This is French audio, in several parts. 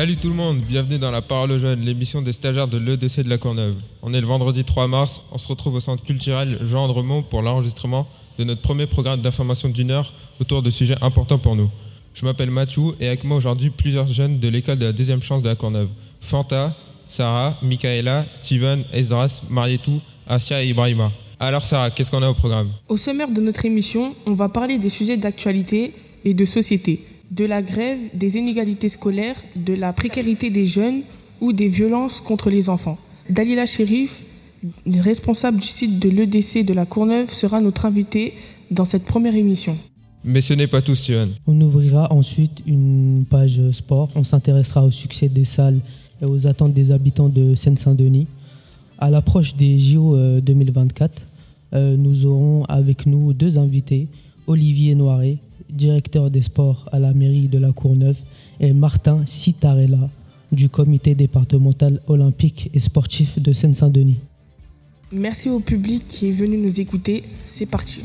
Salut tout le monde, bienvenue dans La Parole aux Jeunes, l'émission des stagiaires de l'EDC de la Courneuve. On est le vendredi 3 mars, on se retrouve au centre culturel Jean Andremont pour l'enregistrement de notre premier programme d'information d'une heure autour de sujets importants pour nous. Je m'appelle Mathieu et avec moi aujourd'hui plusieurs jeunes de l'école de la deuxième chance de la Courneuve. Fanta, Sarah, Michaela, Steven, Esdras, Marietou, Asia et Ibrahima. Alors Sarah, qu'est-ce qu'on a au programme? Au sommaire de notre émission, on va parler des sujets d'actualité et de société, de la grève, des inégalités scolaires, de la précarité des jeunes ou des violences contre les enfants. Dalila Sherif, responsable du site de l'EDC de la Courneuve, sera notre invitée dans cette première émission. Mais ce n'est pas tout, Steven. On ouvrira ensuite une page sport. On s'intéressera au succès des salles et aux attentes des habitants de Seine-Saint-Denis. À l'approche des JO 2024, euh, nous aurons avec nous deux invités, Olivier Noiret, directeur des sports à la mairie de la Courneuve, et Martin Citarella, du comité départemental olympique et sportif de Seine-Saint-Denis. Merci au public qui est venu nous écouter. C'est parti.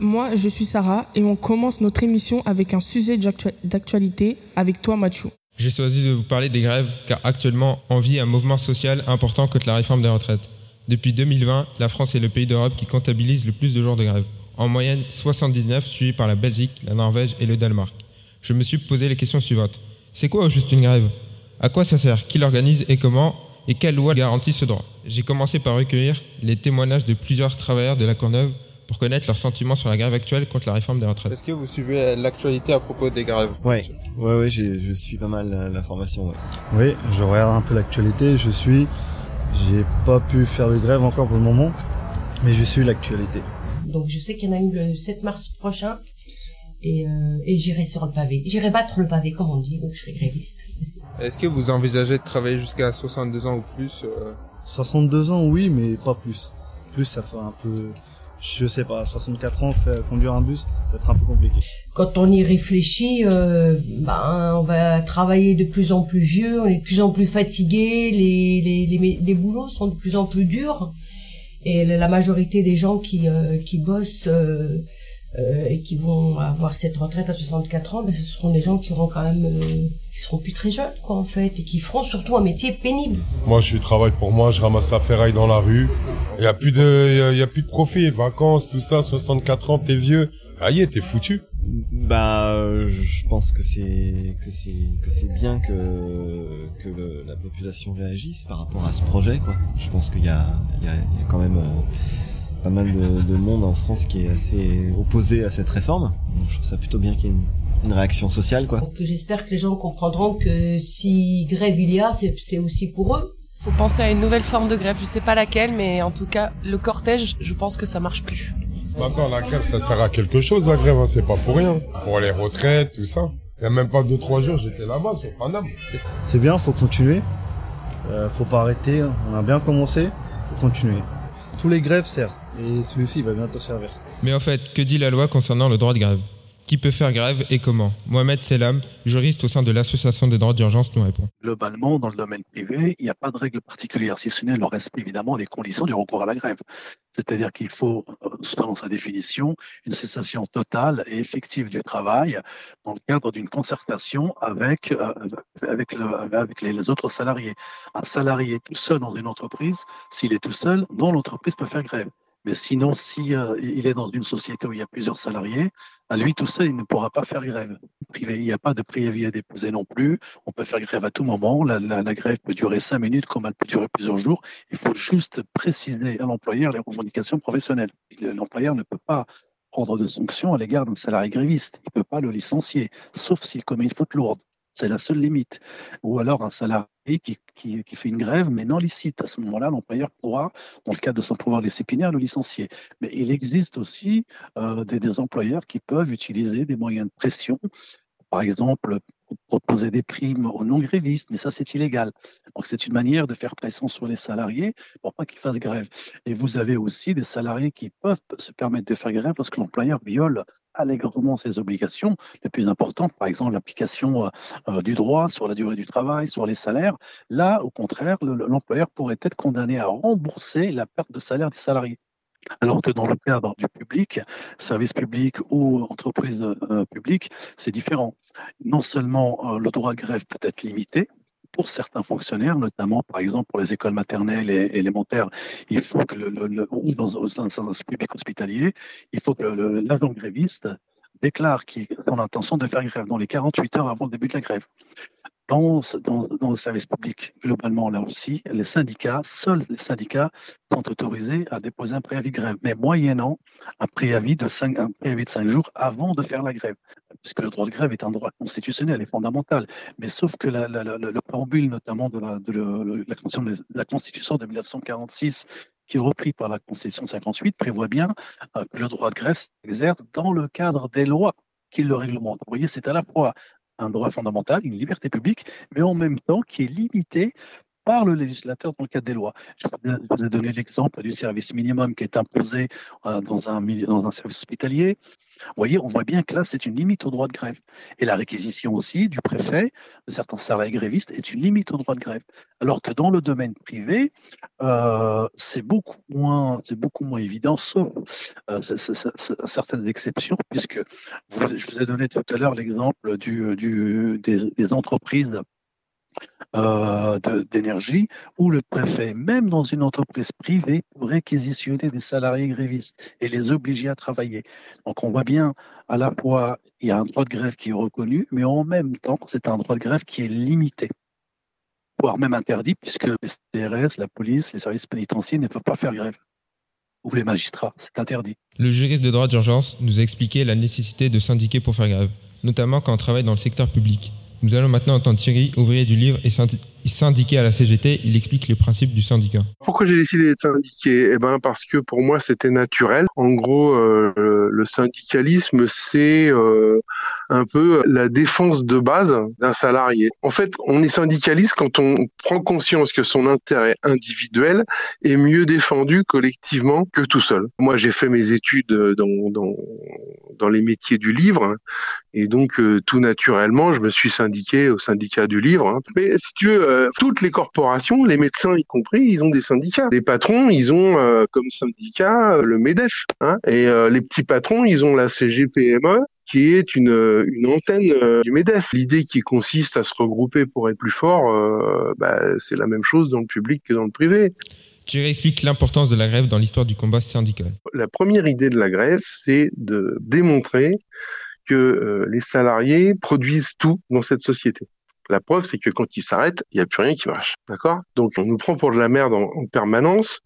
Moi, je suis Sarah et on commence notre émission avec un sujet d'actualité avec toi, Mathieu. J'ai choisi de vous parler des grèves car actuellement on vit un mouvement social important contre la réforme des retraites. Depuis 2020, la France est le pays d'Europe qui comptabilise le plus de jours de grève. En moyenne 79, suivi par la Belgique, la Norvège et le Danemark. Je me suis posé les questions suivantes. C'est quoi au juste une grève? À quoi ça sert? Qui l'organise et comment? Et quelle loi garantit ce droit? J'ai commencé par recueillir les témoignages de plusieurs travailleurs de la Courneuve pour connaître leurs sentiments sur la grève actuelle contre la réforme des retraites. Est-ce que vous suivez l'actualité à propos des grèves? Ouais, ouais, ouais, je suis pas mal l'information. Ouais. Oui, je regarde un peu l'actualité. Je suis, j'ai pas pu faire de grève encore pour le moment, mais je suis l'actualité. Donc je sais qu'il y en a une le 7 mars prochain, et, euh, et j'irai sur le pavé. J'irai battre le pavé, comme on dit, donc je serai gréviste. Est-ce que vous envisagez de travailler jusqu'à 62 ans ou plus 62 ans, oui, mais pas plus. Plus, ça fait un peu je sais pas, 64 ans, conduire un bus, ça va être un peu compliqué. Quand on y réfléchit, euh, ben, on va travailler de plus en plus vieux, on est de plus en plus fatigué, les, les, les, les boulots sont de plus en plus durs, et la majorité des gens qui, euh, qui bossent euh, euh, et qui vont avoir cette retraite à 64 ans, ben, ce seront des gens qui auront quand même, euh, qui seront plus très jeunes, quoi, en fait, et qui feront surtout un métier pénible. Moi, je travaille pour moi, je ramasse la ferraille dans la rue. Il y a plus de, il y, a plus de profit, vacances, tout ça, 64 ans, t'es vieux. Aïe, t'es foutu. Bah, je pense que c'est que c'est que c'est bien que que le, la population réagisse par rapport à ce projet, quoi. Je pense qu'il y a il y a, il y a quand même euh, pas mal de, de, monde en France qui est assez opposé à cette réforme. Donc, je trouve ça plutôt bien qu'il y ait une, une réaction sociale, quoi. Donc j'espère que les gens comprendront que si grève il y a, c'est aussi pour eux. Faut penser à une nouvelle forme de grève. Je sais pas laquelle, mais en tout cas, le cortège, je pense que ça marche plus. Maintenant, la grève, ça sert à quelque chose, la grève, hein, c'est pas pour rien. Pour les retraites, tout ça. Il y a même pas deux, trois jours, j'étais là-bas, sur Paname. C'est bien, faut continuer. Euh, faut pas arrêter. On a bien commencé. Faut continuer. Tous les grèves servent. Et celui-ci, il va bientôt servir. Mais en fait, que dit la loi concernant le droit de grève? Qui peut faire grève et comment? Mohamed Selam, juriste au sein de l'Association des droits d'urgence, nous répond. Globalement, dans le domaine privé, il n'y a pas de règle particulière, si ce n'est le respect évidemment des conditions du recours à la grève. C'est-à-dire qu'il faut, selon sa définition, une cessation totale et effective du travail dans le cadre d'une concertation avec, avec, le, avec les, les autres salariés. Un salarié tout seul dans une entreprise, s'il est tout seul, non, l'entreprise peut faire grève. Mais sinon, si euh, il est dans une société où il y a plusieurs salariés, à lui tout seul, il ne pourra pas faire grève. Il n'y a pas de préavis à déposer non plus. On peut faire grève à tout moment. La, la, la, grève peut durer cinq minutes comme elle peut durer plusieurs jours. Il faut juste préciser à l'employeur les revendications professionnelles. L'employeur ne peut pas prendre de sanctions à l'égard d'un salarié gréviste. Il ne peut pas le licencier, sauf s'il commet une faute lourde. C'est la seule limite. Ou alors un salarié qui, qui, fait une grève, mais non licite. À ce moment-là, l'employeur pourra, dans le cadre de son pouvoir disciplinaire, le licencier. Mais il existe aussi euh, des employeurs qui peuvent utiliser des moyens de pression par exemple, proposer des primes aux non-grévistes, mais ça, c'est illégal. Donc, c'est une manière de faire pression sur les salariés pour pas qu'ils fassent grève. Et vous avez aussi des salariés qui peuvent se permettre de faire grève parce que l'employeur viole allègrement ses obligations les plus importantes, par exemple l'application euh, du droit sur la durée du travail, sur les salaires. Là, au contraire, l'employeur pourrait être condamné à rembourser la perte de salaire des salariés Alors que dans le cadre du public, service public ou entreprise euh, publique, c'est différent. Non seulement euh, le droit de grève peut être limité, pour certains fonctionnaires, notamment par exemple pour les écoles maternelles et élémentaires, il faut que le, ou dans un service public hospitalier, il faut que l'agent gréviste déclare qu'il a l'intention de faire grève dans les 48 heures avant le début de la grève. Dans, dans, le service public, globalement, là aussi, les syndicats, seuls les syndicats sont autorisés à déposer un préavis de grève, mais moyennant un préavis de 5, un préavis de cinq jours avant de faire la grève. Puisque le droit de grève est un droit constitutionnel et fondamental. Mais sauf que le préambule, notamment de la, de la Constitution de 1946, qui est repris par la Constitution de 58, prévoit bien euh, que le droit de grève s'exerce dans le cadre des lois qui le réglementent. Vous voyez, c'est à la fois un droit fondamental, une liberté publique, mais en même temps qui est limité par le législateur dans le cadre des lois. Je vous ai donné l'exemple du service minimum qui est imposé euh, dans un, service hospitalier. Vous voyez, on voit bien que là, c'est une limite au droit de grève. Et la réquisition aussi du préfet de certains salariés grévistes est une limite au droit de grève. Alors que dans le domaine privé, euh, c'est beaucoup moins, beaucoup moins évident, sauf euh, certaines exceptions, puisque je vous ai donné tout à l'heure l'exemple des entreprises euh, d'énergie, où le préfet, même dans une entreprise privée, pourrait réquisitionner des salariés grévistes et les obliger à travailler. Donc on voit bien, à la fois, il y a un droit de grève qui est reconnu, mais en même temps, c'est un droit de grève qui est limité voire même interdit, puisque les CRS, la police, les services pénitentiaires ne peuvent pas faire grève. Ou les magistrats, c'est interdit. Le juriste de droit d'urgence nous a expliqué la nécessité de syndiquer pour faire grève, notamment quand on travaille dans le secteur public. Nous allons maintenant entendre Thierry, ouvrier du livre et syndiqué à la CGT. Il explique les principes du syndicat. Pourquoi j'ai décidé d'être syndiqué? Eh ben parce que pour moi c'était naturel. En gros, euh, le syndicalisme c'est euh, un peu la défense de base d'un salarié. En fait, on est syndicaliste quand on prend conscience que son intérêt individuel est mieux défendu collectivement que tout seul. Moi, j'ai fait mes études dans, dans, les métiers du livre et donc euh, tout naturellement, je me suis syndiqué au syndicat du livre. Hein. Mais si tu veux, euh, toutes les corporations, les médecins y compris, ils ont des syndicats. Les patrons, ils ont euh, comme syndicat le MEDEF. Hein. Et les petits patrons, ils ont la CGPME qui est une, une antenne euh, du MEDEF. L'idée qui consiste à se regrouper pour être plus fort, euh, bah, c'est la même chose dans le public que dans le privé. Tu expliques l'importance de la grève dans l'histoire du combat syndical. La première idée de la grève, c'est de démontrer que euh, les salariés produisent tout dans cette société. La preuve, c'est que quand ils s'arrêtent, il n'y a plus rien qui marche. D'accord? Donc, on nous prend pour de la merde en, permanence.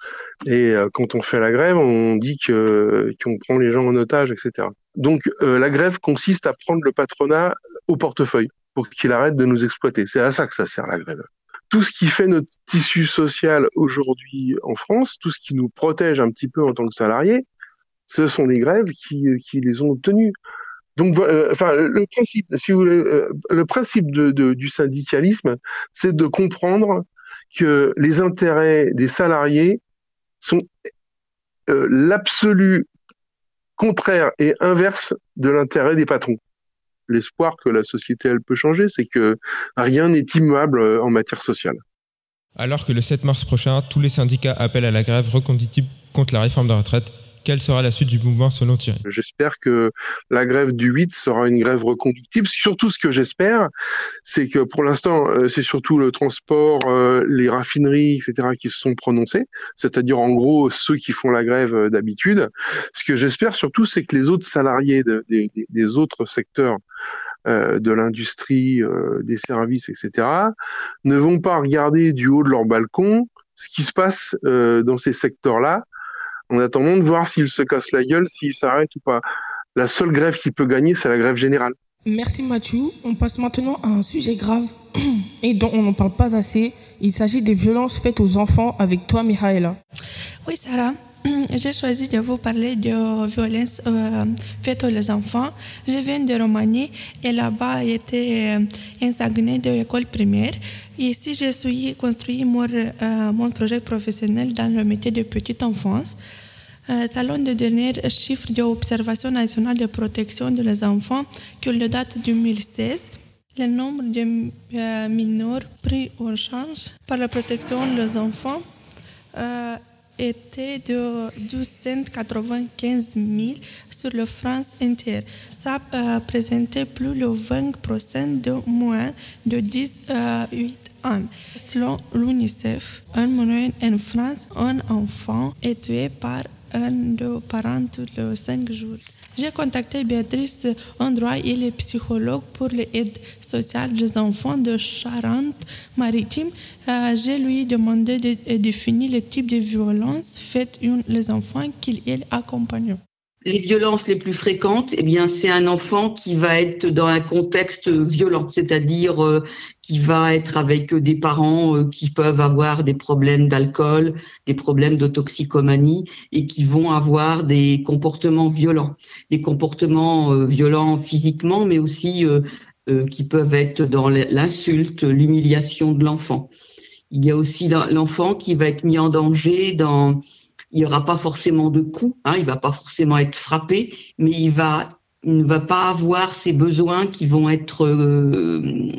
Et quand on fait la grève, on dit que qu'on prend les gens en otage, etc. Donc euh, la grève consiste à prendre le patronat au portefeuille pour qu'il arrête de nous exploiter. C'est à ça que ça sert la grève. Tout ce qui fait notre tissu social aujourd'hui en France, tout ce qui nous protège un petit peu en tant que salariés, ce sont les grèves qui, qui les ont obtenues. Donc, euh, le principe, si vous voulez, euh, le principe du syndicalisme, c'est de comprendre que les intérêts des salariés sont l'absolu contraire et inverse de l'intérêt des patrons. L'espoir que la société elle peut changer, c'est que rien n'est immuable euh, en matière sociale. Alors que le 7 mars prochain, tous les syndicats appellent à la grève reconductible contre la réforme de retraite, quelle sera la suite du mouvement selon Thierry? J'espère que la grève du 8 sera une grève reconductible. Surtout ce que j'espère, c'est que pour l'instant, euh, c'est surtout le transport, euh, les raffineries, etc. qui se sont prononcés, c'est-à-dire en gros ceux qui font la grève euh, d'habitude. Ce que j'espère surtout, c'est que les autres salariés des autres secteurs de l'industrie, des services, etc., ne vont pas regarder du haut de leur balcon ce qui se passe dans ces secteurs-là en attendant de voir s'il se casse la gueule, s'il s'arrête ou pas. La seule grève qui peut gagner, c'est la grève générale. Merci Mathieu. On passe maintenant à un sujet grave et dont on n'en parle pas assez. Il s'agit des violences faites aux enfants avec toi, Mihaela. Oui, Sarah. J'ai choisi de vous parler de violences euh, faites aux enfants. Je viens de Roumanie et là-bas, j'étais enseignée de l'école primaire. Ici, je suis construit mon, euh, mon projet professionnel dans le métier de petite enfance. Euh, selon les derniers chiffres de l'Observation nationale de protection des enfants, qui date de 2016, le nombre de euh, mineurs pris en charge par la protection des enfants était de 295 000 sur la France entière. Ça euh, présentait plus de 20% de moins de 18 ans. Selon l'UNICEF, en moyenne en France, un enfant est tué par les cinq jours. J'ai contacté Béatrice Androit, il est psychologue pour l'aide sociale des enfants de Charente-Maritime. Euh, je lui demandé de définir le type de violence faites les enfants qu'il accompagne les violences les plus fréquentes, eh bien, c'est un enfant qui va être dans un contexte violent, c'est-à-dire euh, qui va être avec des parents euh, qui peuvent avoir des problèmes d'alcool, des problèmes de toxicomanie et qui vont avoir des comportements violents, des comportements euh, violents physiquement, mais aussi qui peuvent être dans l'insulte, l'humiliation de l'enfant. Il y a aussi l'enfant qui va être mis en danger dans il n'y aura pas forcément de coups, hein, il va pas forcément être frappé, mais il va ne va pas avoir ses besoins qui vont être euh,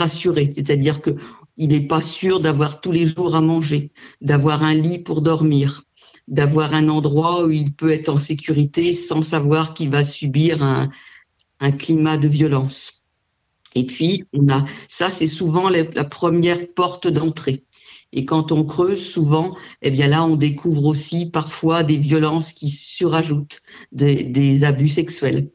assurés. C'est-à-dire que il n'est pas sûr d'avoir tous les jours à manger, d'avoir un lit pour dormir, d'avoir un endroit où il peut être en sécurité sans savoir qu'il va subir un, climat de violence. Et puis, ça, c'est souvent la première porte d'entrée. Et quand on creuse, souvent, eh bien là, on découvre aussi parfois des violences qui surajoutent, des, abus sexuels.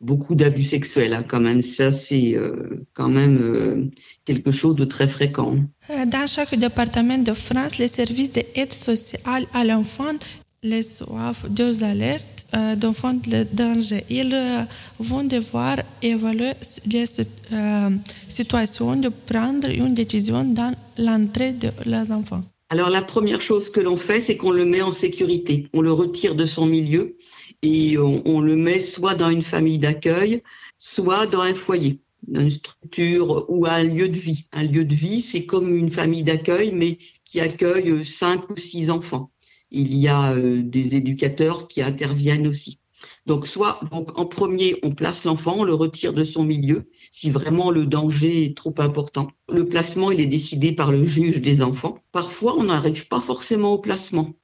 Beaucoup d'abus sexuels, hein, quand même. Ça, c'est euh, quand même euh, quelque chose de très fréquent. Euh, dans chaque département de France, les services d'aide sociale à l'enfant les reçoivent deux alertes euh, d'enfants de danger. Ils euh, vont devoir évaluer les euh, situations de prendre une décision dans l'entrée de leurs enfants. Alors la première chose que l'on fait, c'est qu'on le met en sécurité. On le retire de son milieu et on, on le met soit dans une famille d'accueil, soit dans un foyer dans une structure ou un lieu de vie. Un lieu de vie, c'est comme une famille d'accueil, mais qui accueille cinq ou six enfants il y a euh, des éducateurs qui interviennent aussi. Donc, soit, donc, en premier, on place l'enfant, on le retire de son milieu, si vraiment le danger est trop important. Le placement, il est décidé par le juge des enfants. Parfois, on n'arrive pas forcément au placement.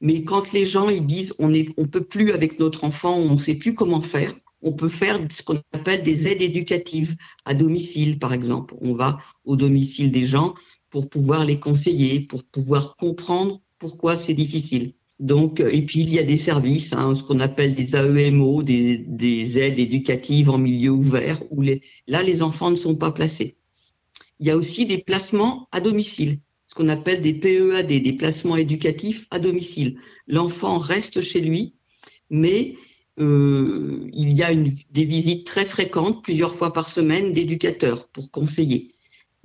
Mais quand les gens ils disent on ne on peut plus avec notre enfant, on ne sait plus comment faire, on peut faire ce qu'on appelle des aides éducatives à domicile, par exemple. On va au domicile des gens pour pouvoir les conseiller, pour pouvoir comprendre pourquoi c'est difficile. Donc, euh, et puis il y a des services, hein, ce qu'on appelle des AEMO, des, des, aides éducatives en milieu ouvert, où là les enfants ne sont pas placés. Il y a aussi des placements à domicile, ce qu'on appelle des PEAD, des placements éducatifs à domicile. L'enfant reste chez lui, mais euh, il y a des visites très fréquentes, plusieurs fois par semaine, d'éducateurs pour conseiller.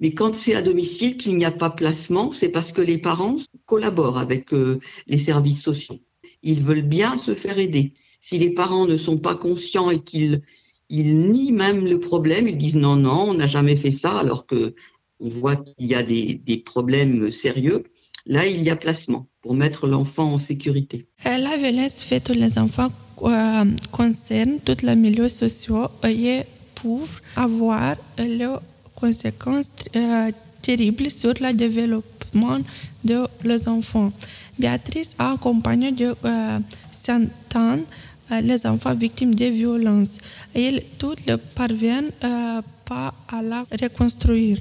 Mais quand c'est à domicile qu'il n'y a pas placement, c'est parce que les parents collaborent avec euh, les services sociaux. Ils veulent bien se faire aider. Si les parents ne sont pas conscients et qu'ils ils nient même le problème, ils disent non, non, on n'a jamais fait ça, alors que on voit qu'il y a des, problèmes sérieux. Là, il y a placement pour mettre l'enfant en sécurité. Euh, la violence faite aux enfants euh, concerne tous les milieux sociaux et peuvent avoir le conséquences euh, terribles sur le développement de les enfants. Béatrice a accompagné de euh, centaines euh, les enfants victimes de violences. Et toutes ne parviennent pas à la reconstruire.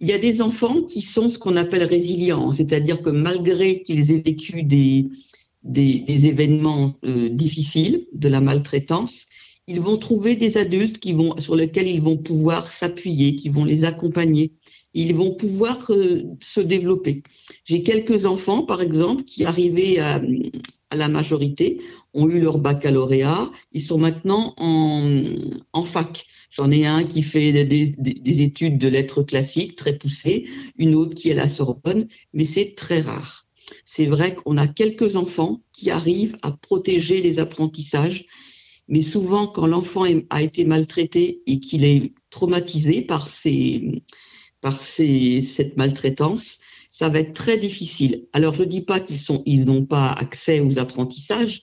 Il y a des enfants qui sont ce qu'on appelle résilients, c'est-à-dire que malgré qu'ils aient vécu des, des événements difficiles, de la maltraitance, ils vont trouver des adultes qui vont, sur lesquels ils vont pouvoir s'appuyer, qui vont les accompagner. Ils vont pouvoir euh, se développer. J'ai quelques enfants, par exemple, qui arrivaient à, la majorité, ont eu leur baccalauréat, ils sont maintenant en, fac. J'en ai un qui fait des, des, des, études de lettres classiques très poussées, une autre qui est à la Sorbonne, mais c'est très rare. C'est vrai qu'on a quelques enfants qui arrivent à protéger les apprentissages mais souvent, quand l'enfant a été maltraité et qu'il est traumatisé par, ces, par ces, cette maltraitance, ça va être très difficile. Alors, je ne dis pas qu'ils sont, ils n'ont pas accès aux apprentissages,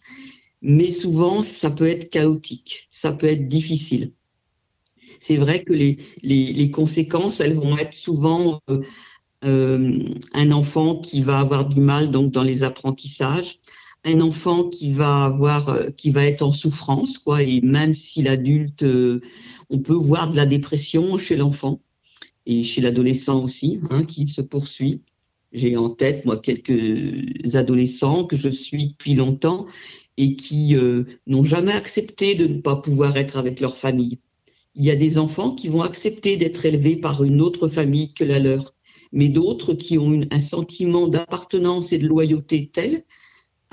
mais souvent, ça peut être chaotique, ça peut être difficile. C'est vrai que les, les, les, conséquences, elles vont être souvent euh, un enfant qui va avoir du mal donc dans les apprentissages, un enfant qui va avoir, qui va être en souffrance, quoi. Et même si l'adulte, on peut voir de la dépression chez l'enfant et chez l'adolescent aussi, hein, qui se poursuit. J'ai en tête, moi, quelques adolescents que je suis depuis longtemps et qui euh, n'ont jamais accepté de ne pas pouvoir être avec leur famille. Il y a des enfants qui vont accepter d'être élevés par une autre famille que la leur, mais d'autres qui ont un sentiment d'appartenance et de loyauté tel,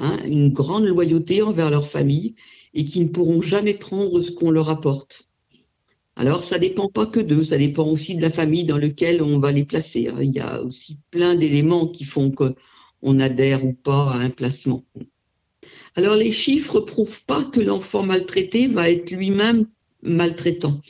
hein, une grande loyauté envers leur famille, et qui ne pourront jamais prendre ce qu'on leur apporte. Alors, ça dépend pas que d'eux, ça dépend aussi de la famille dans laquelle on va les placer. Hein. Il y a aussi plein d'éléments qui font qu'on adhère ou pas à un placement. Alors, les chiffres prouvent pas que l'enfant maltraité va être lui-même maltraitant.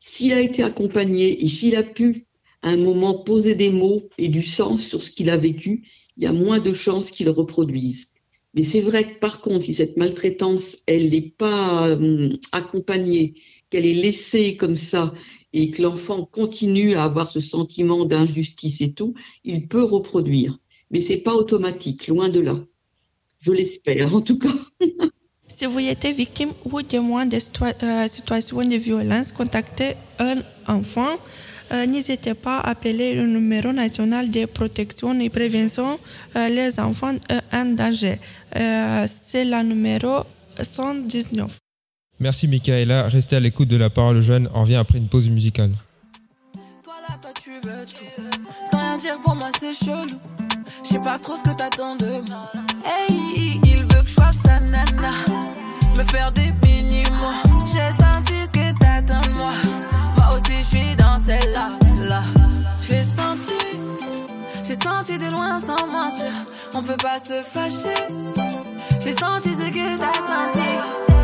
S'il a été accompagné et s'il a pu à un moment poser des mots et du sens sur ce qu'il a vécu, il y a moins de chances qu'il reproduise. Mais c'est vrai que par contre, si cette maltraitance, elle n'est pas hum, accompagnée, qu'elle est laissée comme ça et que l'enfant continue à avoir ce sentiment d'injustice et tout, il peut reproduire. Mais c'est pas automatique, loin de là. Je l'espère, en tout cas. si vous êtes victime ou témoin de euh, situations de violence, contactez un enfant euh, n'hésitez pas à appeler le numéro national de protection et prévention euh, les enfants euh, en danger. C'est le numéro 119. Merci Michaela. Restez à l'écoute de la parole jeune. On revient après une pause musicale. Toi là, toi tu veux tout. Sans rien dire pour moi c'est chelou. Je sais pas trop ce que t'attends de moi. Hey, il veut que je sois sa nana. Me faire des mini-mois. J'ai senti ce que t'attends de moi je suis dans celle-là. Là. J'ai senti, j'ai senti de loin sans mentir. On peut pas se fâcher. J'ai senti ce que t'as senti.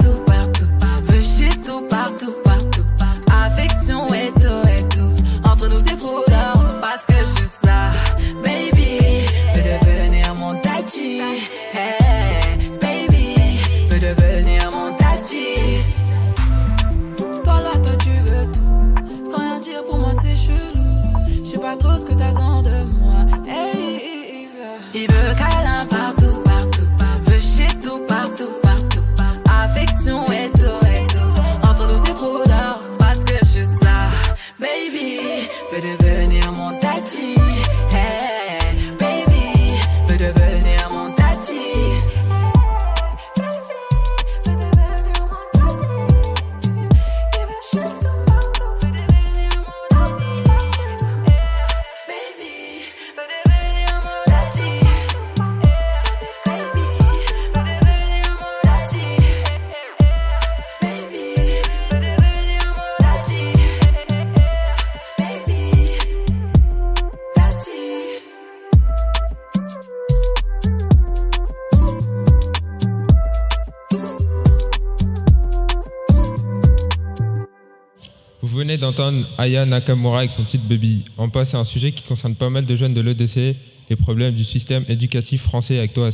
Aya Nakamura avec son titre Baby. On passe un sujet qui concerne pas mal de jeunes de l'EDC, les problèmes du système éducatif français avec toi.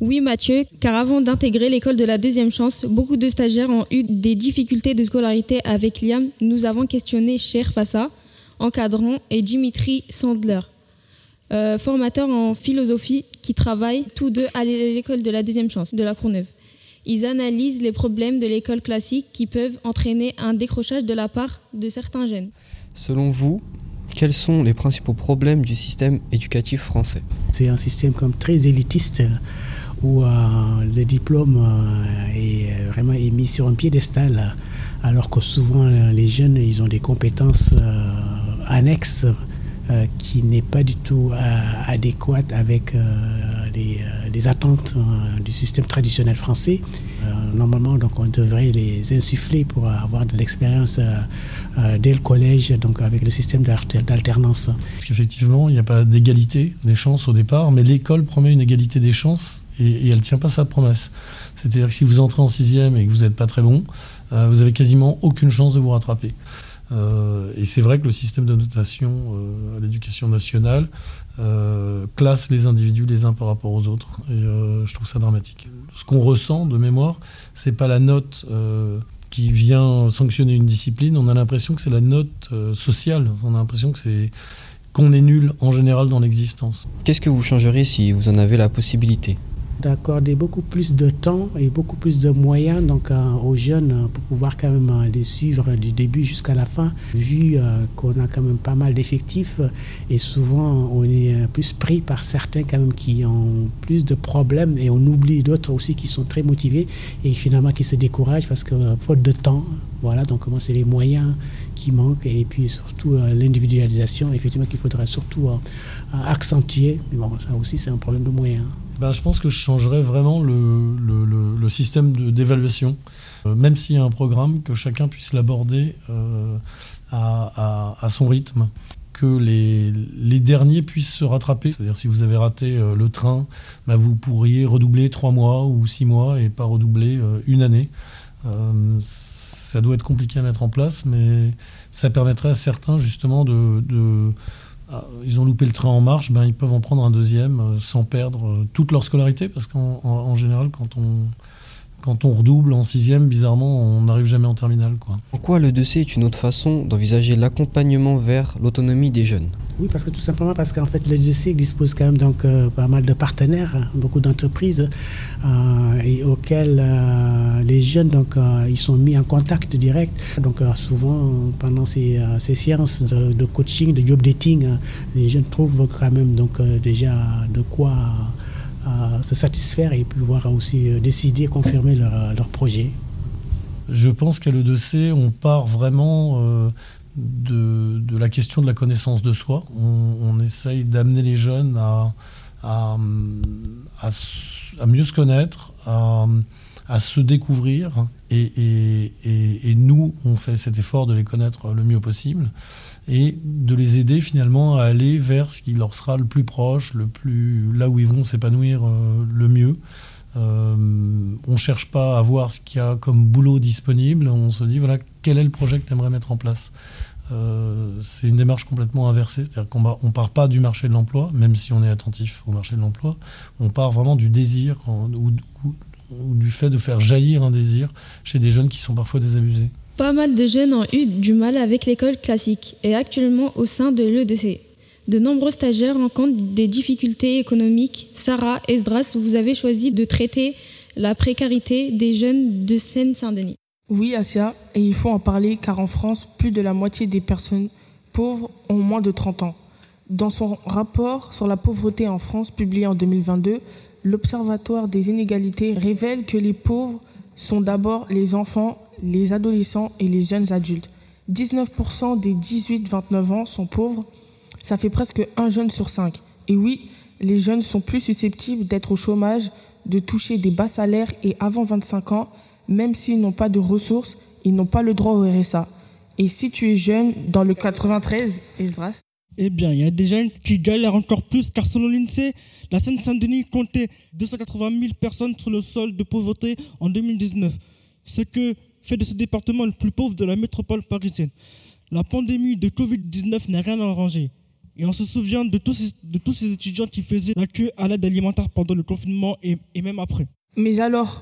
Oui Mathieu, car avant d'intégrer l'école de la deuxième chance, beaucoup de stagiaires ont eu des difficultés de scolarité avec Liam. Nous avons questionné Cher Fassa, encadrant, et Dimitri Sandler, euh, formateur en philosophie qui travaillent tous deux à l'école de la deuxième chance de la Courneuve. Ils analysent les problèmes de l'école classique qui peuvent entraîner un décrochage de la part de certains jeunes. Selon vous, quels sont les principaux problèmes du système éducatif français? C'est un système comme très élitiste où euh, le diplôme euh, est vraiment mis sur un piédestal alors que souvent les jeunes ils ont des compétences euh, annexes euh, qui n'est pas du tout adéquate avec les, les, attentes du système traditionnel français. normalement, donc, on devrait les insuffler pour avoir de l'expérience dès le collège, donc avec le système d'alternance. Parce qu'effectivement, il n'y a pas d'égalité des chances au départ, mais l'école promet une égalité des chances et, elle ne tient pas sa promesse. C'est-à-dire que si vous entrez en sixième et que vous n'êtes pas très bon, euh, vous avez quasiment aucune chance de vous rattraper. Euh, et c'est vrai que le système de notation euh, à l'éducation nationale classe les individus les uns par rapport aux autres. Je trouve ça dramatique. Ce qu'on ressent de mémoire, c'est pas la note qui vient sanctionner une discipline. On a l'impression que c'est la note sociale. On a l'impression que c'est qu'on est nul en général dans l'existence. Qu'est-ce que vous changeriez si vous en avez la possibilité? D'accorder beaucoup plus de temps et beaucoup plus de moyens donc euh, aux jeunes euh, pour pouvoir quand même euh, les suivre du début jusqu'à la fin vu qu'on a quand même pas mal d'effectifs et souvent on est plus pris par certains quand même qui ont plus de problèmes et on oublie d'autres aussi qui sont très motivés et finalement qui se découragent parce que faute de temps. Voilà donc moi c'est les moyens qui manquent et puis surtout l'individualisation effectivement qu'il faudrait surtout accentuer. Mais bon ça aussi c'est un problème de moyens ben, Je pense que je changerais vraiment le, le, le, système d'évaluation. Euh, même s'il y a un programme, que chacun puisse l'aborder euh, à, à, son rythme. Que les, les derniers puissent se rattraper. C'est-à-dire, si vous avez raté euh, le train, ben, vous pourriez redoubler trois mois ou six mois et pas redoubler une année. ça doit être compliqué à mettre en place, mais ça permettrait à certains justement de, de ils ont loupé le train en marche, ben, ils peuvent en prendre un deuxième euh, sans perdre euh, toute leur scolarité, parce qu'en général, quand on, redouble en sixième, bizarrement, on n'arrive jamais en terminale. Quoi. En quoi le dossier est une autre façon d'envisager l'accompagnement vers l'autonomie des jeunes? Oui, parce que tout simplement parce qu'en fait, le dossier dispose quand même donc euh, pas mal de partenaires, hein, beaucoup d'entreprises, euh, et auxquels euh, les jeunes donc ils sont mis en contact direct. Donc souvent pendant ces, ces séances de, coaching, de job dating, hein, les jeunes trouvent quand même donc déjà de quoi se satisfaire et pouvoir aussi décider, confirmer leur, leur projet. Je pense qu'à l'E2C, on part vraiment de, la question de la connaissance de soi. On, essaye d'amener les jeunes à, mieux se connaître, à, se découvrir. Et, nous, on fait cet effort de les connaître le mieux possible et de les aider finalement à aller vers ce qui leur sera le plus proche, le plus là où ils vont s'épanouir euh, le mieux. Euh, on ne cherche pas à voir ce qu'il y a comme boulot disponible, on se dit voilà quel est le projet que tu aimerais mettre en place. Euh, c'est une démarche complètement inversée, c'est-à-dire qu'on ne part pas du marché de l'emploi, même si on est attentif au marché de l'emploi, on part vraiment du désir ou, ou du fait de faire jaillir un désir chez des jeunes qui sont parfois désabusés. Pas mal de jeunes ont eu du mal avec l'école classique et actuellement au sein de l'EDC. De nombreux stagiaires rencontrent des difficultés économiques. Sarah, Esdras, vous avez choisi de traiter la précarité des jeunes de Seine-Saint-Denis. Oui, Asia, et il faut en parler car en France, plus de la moitié des personnes pauvres ont moins de 30 ans. Dans son rapport sur la pauvreté en France publié en 2022, l'Observatoire des inégalités révèle que les pauvres sont d'abord les enfants les adolescents et les jeunes adultes. 19% des 18-29 ans sont pauvres, ça fait presque un jeune sur cinq. Et oui, les jeunes sont plus susceptibles d'être au chômage, de toucher des bas salaires et avant 25 ans, même s'ils n'ont pas de ressources, ils n'ont pas le droit au RSA. Et si tu es jeune, dans le 93, Esdras eh bien, il y a des jeunes qui galèrent encore plus car selon l'INSEE, la Seine-Saint-Denis comptait 280 000 personnes sur le sol de pauvreté en 2019. Ce que fait de ce département le plus pauvre de la métropole parisienne. La pandémie de Covid-19 n'a rien arrangé. Et on se souvient de tous, ces, de tous ces étudiants qui faisaient la queue à l'aide alimentaire pendant le confinement et, et même après. Mais alors,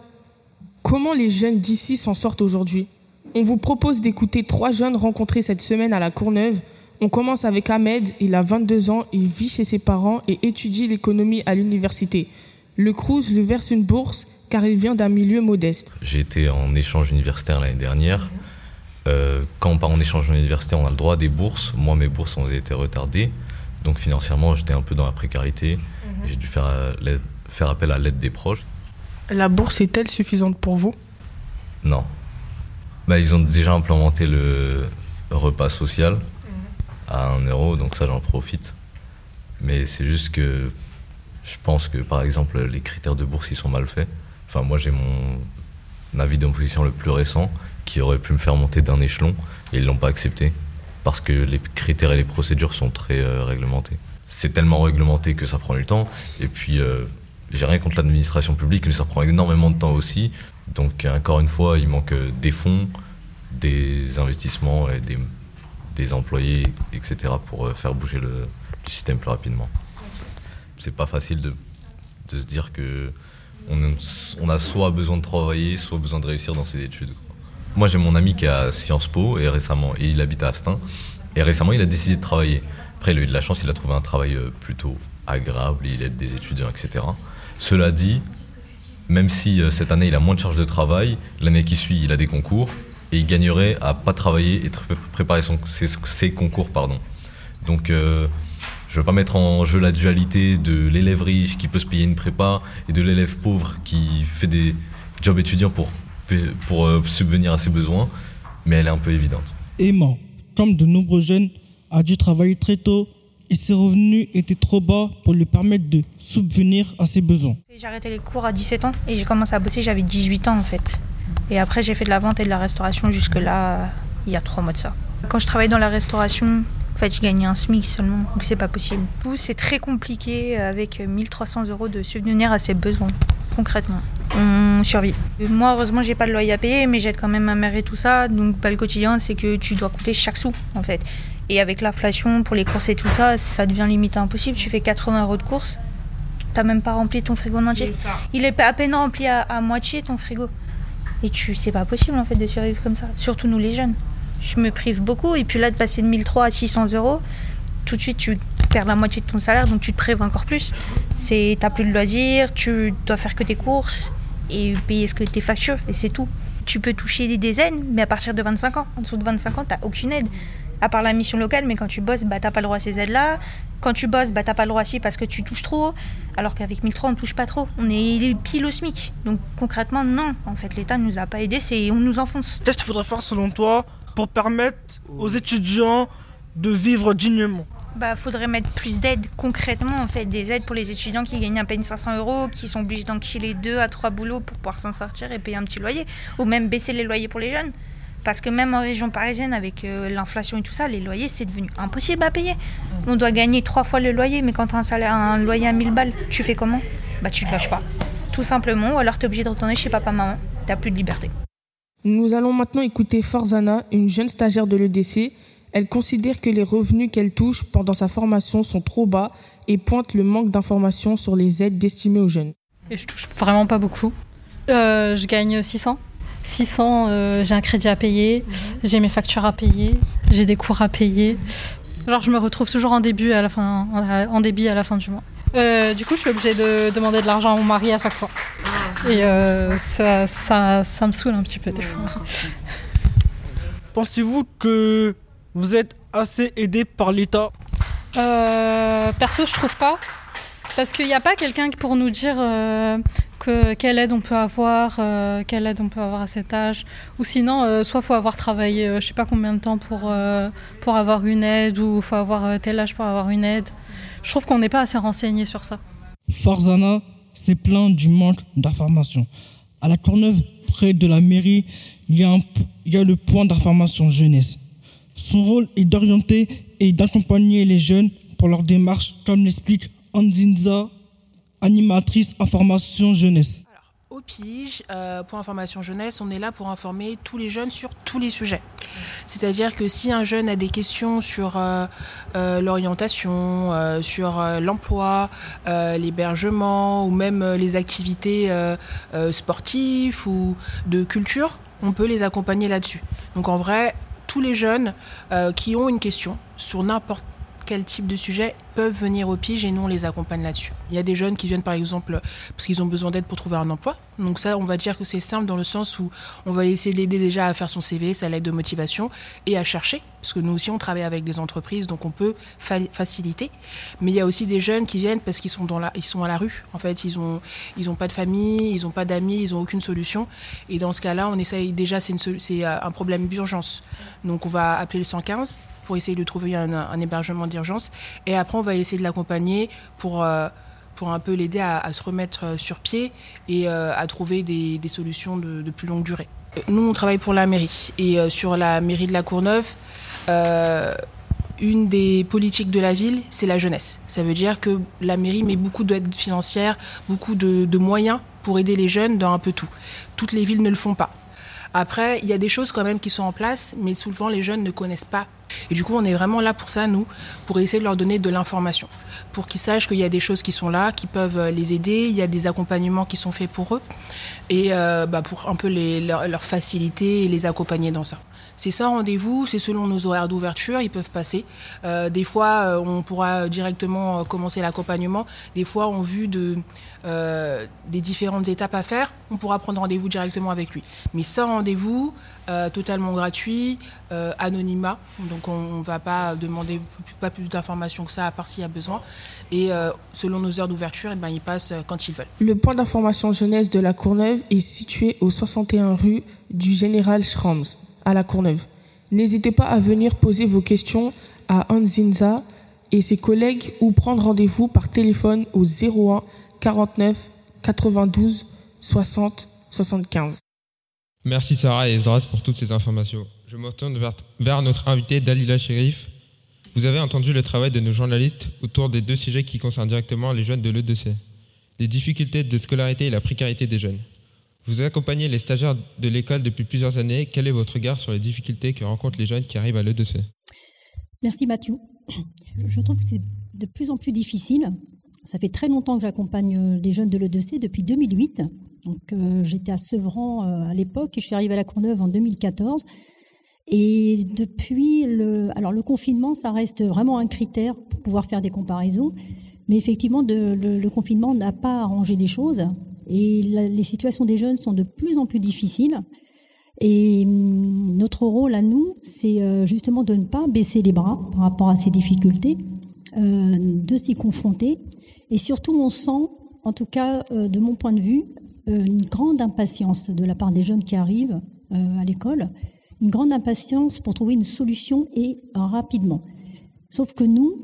comment les jeunes d'ici s'en sortent aujourd'hui? On vous propose d'écouter trois jeunes rencontrés cette semaine à la Courneuve. On commence avec Ahmed, il a 22 ans, il vit chez ses parents et étudie l'économie à l'université. Le Cruz lui verse une bourse car il vient d'un milieu modeste. J'ai été en échange universitaire l'année dernière. Euh, quand on part en échange universitaire, on a le droit à des bourses. Moi, mes bourses ont été retardées. Donc financièrement, j'étais un peu dans la précarité. Mhm. J'ai dû faire, euh, faire appel à l'aide des proches. La bourse est-elle suffisante pour vous? Non. Bah, ils ont déjà implémenté le repas social. À 1 euro, donc ça j'en profite. Mais c'est juste que je pense que par exemple les critères de bourse ils sont mal faits. Enfin moi j'ai mon avis d'opposition le plus récent qui aurait pu me faire monter d'un échelon et ils l'ont pas accepté parce que les critères et les procédures sont très euh, réglementés. C'est tellement réglementé que ça prend du temps et puis euh, j'ai rien contre l'administration publique mais ça prend énormément de temps aussi. Donc encore une fois il manque des fonds, des investissements et des, des employés etc pour euh, faire bouger le, le système plus rapidement. C'est pas facile de, de se dire que on, on a soit besoin de travailler, soit besoin de réussir dans ses études. Moi, j'ai mon ami qui est à Sciences Po et récemment, et il habite à Astin. Et récemment, il a décidé de travailler. Après, il a eu de la chance, il a trouvé un travail euh, plutôt agréable, il aide des étudiants, etc. Cela dit, même si euh, cette année il a moins de charges de travail, l'année qui suit, il a des concours et il gagnerait à pas travailler et préparer ses, concours, pardon. Donc, euh, je veux pas mettre en jeu la dualité de l'élève riche qui peut se payer une prépa et de l'élève pauvre qui fait des jobs étudiants pour, euh, subvenir à ses besoins, mais elle est un peu évidente. Emma, comme de nombreux jeunes, a dû travailler très tôt et ses revenus étaient trop bas pour lui permettre de subvenir à ses besoins. J'ai arrêté les cours à 17 ans et j'ai commencé à bosser, j'avais 18 ans en fait. Et après j'ai fait de la vente et de la restauration jusque là, il y a trois mois de ça. Quand je travaillais dans la restauration, en fait je gagnais un SMIC seulement, donc c'est pas possible. Coup c'est très compliqué avec 1300 euros de subvenir à ses besoins, concrètement. On survit. Moi heureusement j'ai pas de loyer à payer, mais j'aide quand même ma mère et tout ça, donc bah, le quotidien c'est que tu dois coûter chaque sou en fait. Et avec l'inflation pour les courses et tout ça, ça devient limite impossible. Tu fais 80 euros de courses, t'as même pas rempli ton frigo en entier. Il est à peine rempli à, à moitié ton frigo. Et tu, c'est pas possible en fait de survivre comme ça. Surtout nous les jeunes. Je me prive beaucoup et puis là de passer de 1003 à 600 euros, tout de suite tu perds la moitié de ton salaire donc tu te prives encore plus. C'est, t'as plus de loisirs, tu dois faire que tes courses et payer ce que tes factures et c'est tout. Tu peux toucher des, aides, mais à partir de 25 ans. En dessous de 25 ans, t'as aucune aide. À part la mission locale, mais quand tu bosses, bah, t'as pas le droit à ces aides-là. Quand tu bosses, bah, t'as pas le droit à ci parce que tu touches trop. Alors qu'avec 1003, on touche pas trop. On est pile au SMIC. Donc concrètement, non. En fait, l'État nous a pas aidés, c'est on nous enfonce. Qu'est-ce qu'il faudrait faire selon toi pour permettre aux étudiants de vivre dignement? Bah, faudrait mettre plus d'aides concrètement, en fait, des aides pour les étudiants qui gagnent à peine 500 euros, qui sont obligés d'enquiler deux à trois boulots pour pouvoir s'en sortir et payer un petit loyer, ou même baisser les loyers pour les jeunes. Parce que même en région parisienne, avec euh, l'inflation et tout ça, les loyers, c'est devenu impossible à payer. On doit gagner trois fois le loyer, mais quand tu as un, salaire, un loyer à 1000 balles, tu fais comment? Bah, tu te lâches pas. Tout simplement, ou alors tu es obligé de retourner chez papa-maman. T'as plus de liberté. Nous allons maintenant écouter Forzana, une jeune stagiaire de l'EDC. Elle considère que les revenus qu'elle touche pendant sa formation sont trop bas et pointe le manque d'informations sur les aides destinées aux jeunes. Et je touche vraiment pas beaucoup. Euh, je gagne 600. 600, euh, j'ai un crédit à payer, j'ai mes factures à payer, j'ai des cours à payer. Genre, je me retrouve toujours en début à la fin, en, débit à la fin du mois. Euh, du coup, je suis obligée de demander de l'argent à mon mari à chaque fois. Et euh, ça, ça, ça me saoule un petit peu des fois. Pensez-vous que vous êtes assez aidé par l'État? Euh, perso, je trouve pas. Parce qu'il n'y a pas quelqu'un pour nous dire que, quelle aide on peut avoir, euh, quelle aide on peut avoir à cet âge. Ou sinon, euh, soit faut avoir travaillé euh, je sais pas combien de temps pour, euh, pour avoir une aide, ou faut avoir tel âge pour avoir une aide. Je trouve qu'on n'est pas assez renseigné sur ça. Farzana s'est plaint du manque d'informations. À la Courneuve, près de la mairie, il y a, il y a le point d'information jeunesse. Son rôle est d'orienter et d'accompagner les jeunes pour leur démarche, comme l'explique Anzinza, animatrice information jeunesse. Au PIGE, euh, pour information jeunesse, on est là pour informer tous les jeunes sur tous les sujets. C'est-à-dire que si un jeune a des questions sur euh, euh, l'orientation, sur l'emploi, l'hébergement ou même les activités sportives ou de culture, on peut les accompagner là-dessus. Donc en vrai, tous les jeunes qui ont une question sur n'importe quel type de sujet peuvent venir au pige et nous on les accompagne là-dessus. Il y a des jeunes qui viennent par exemple parce qu'ils ont besoin d'aide pour trouver un emploi. Donc ça on va dire que c'est simple dans le sens où on va essayer de l'aider déjà à faire son CV, sa lettre de motivation et à chercher parce que nous aussi on travaille avec des entreprises donc on peut fa- faciliter. Mais il y a aussi des jeunes qui viennent parce qu'ils sont ils sont à la rue. En fait, ils ont ils ont pas de famille, ils ont pas d'amis, ils ont aucune solution et dans ce cas-là, on essaye déjà c'est euh, un problème d'urgence. Donc on va appeler le 115 pour essayer de trouver un, hébergement d'urgence. Et après, on va essayer de l'accompagner pour, euh, pour un peu l'aider à, se remettre euh, sur pied et euh, à trouver des, solutions de, plus longue durée. Nous, on travaille pour la mairie. Et sur la mairie de la Courneuve, une des politiques de la ville, c'est la jeunesse. Ça veut dire que la mairie met beaucoup d'aide financière, beaucoup de moyens pour aider les jeunes dans un peu tout. Toutes les villes ne le font pas. Après, il y a des choses quand même qui sont en place, mais souvent les jeunes ne connaissent pas. Et du coup, on est vraiment là pour ça, nous, pour essayer de leur donner de l'information, pour qu'ils sachent qu'il y a des choses qui sont là, qui peuvent euh, les aider, il y a des accompagnements qui sont faits pour eux, et euh, bah, pour un peu leur faciliter et les accompagner dans ça. C'est sans rendez-vous, c'est selon nos horaires d'ouverture, ils peuvent passer. Euh, des fois, euh, on pourra directement euh, commencer l'accompagnement. Des fois, en vue de, des différentes étapes à faire, on pourra prendre rendez-vous directement avec lui. Mais sans rendez-vous, totalement gratuit, anonymat. Donc, on ne va pas demander pas plus d'informations que ça, à part s'il y a besoin. Et selon nos heures d'ouverture, eh ben, ils passent quand ils veulent. Le point d'information jeunesse de la Courneuve est situé au 61 rue du Général Schrams, à la Courneuve. N'hésitez pas à venir poser vos questions à Anzinza et ses collègues ou prendre rendez-vous par téléphone au 01 49 92 60 75. Merci Sarah et Esdras pour toutes ces informations. Je me retourne vers, notre invité Dalila Sherif. Vous avez entendu le travail de nos journalistes autour des deux sujets qui concernent directement les jeunes de l'E2C. Les difficultés de scolarité et la précarité des jeunes. Vous accompagnez les stagiaires de l'école depuis plusieurs années. Quel est votre regard sur les difficultés que rencontrent les jeunes qui arrivent à l'E2C Merci Mathieu. Je- trouve que c'est de plus en plus difficile. Ça fait très longtemps que j'accompagne euh, les jeunes de l'E2C depuis 2008. Donc euh, j'étais à Sevran euh, à l'époque et je suis arrivée à la Courneuve en 2014. Et depuis le, alors le confinement, ça reste vraiment un critère pour pouvoir faire des comparaisons. Mais effectivement, le confinement n'a pas arrangé les choses et les situations des jeunes sont de plus en plus difficiles. Et hum, notre rôle à nous, c'est euh, justement de ne pas baisser les bras par rapport à ces difficultés, euh, de s'y confronter. Et surtout, on sent, en tout cas euh, de mon point de vue, une grande impatience de la part des jeunes qui arrivent à l'école, une grande impatience pour trouver une solution et rapidement. Sauf que nous,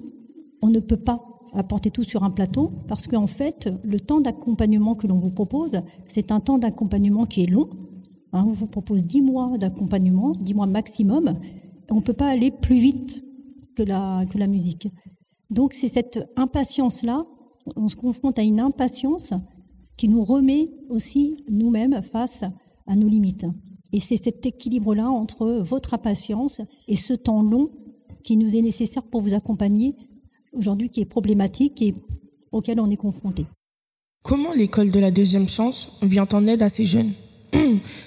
on ne peut pas apporter tout sur un plateau parce qu'en fait, le temps d'accompagnement que l'on vous propose, c'est un temps d'accompagnement qui est long. Hein, on vous propose 10 mois d'accompagnement, 10 mois maximum. On ne peut pas aller plus vite que la, que la musique. Donc c'est cette impatience-là, on se confronte à une impatience qui nous remet aussi nous-mêmes face à nos limites. Et c'est cet équilibre-là entre votre impatience et ce temps long qui nous est nécessaire pour vous accompagner aujourd'hui, qui est problématique et auquel on est confronté. Comment l'école de la deuxième chance vient en aide à ces jeunes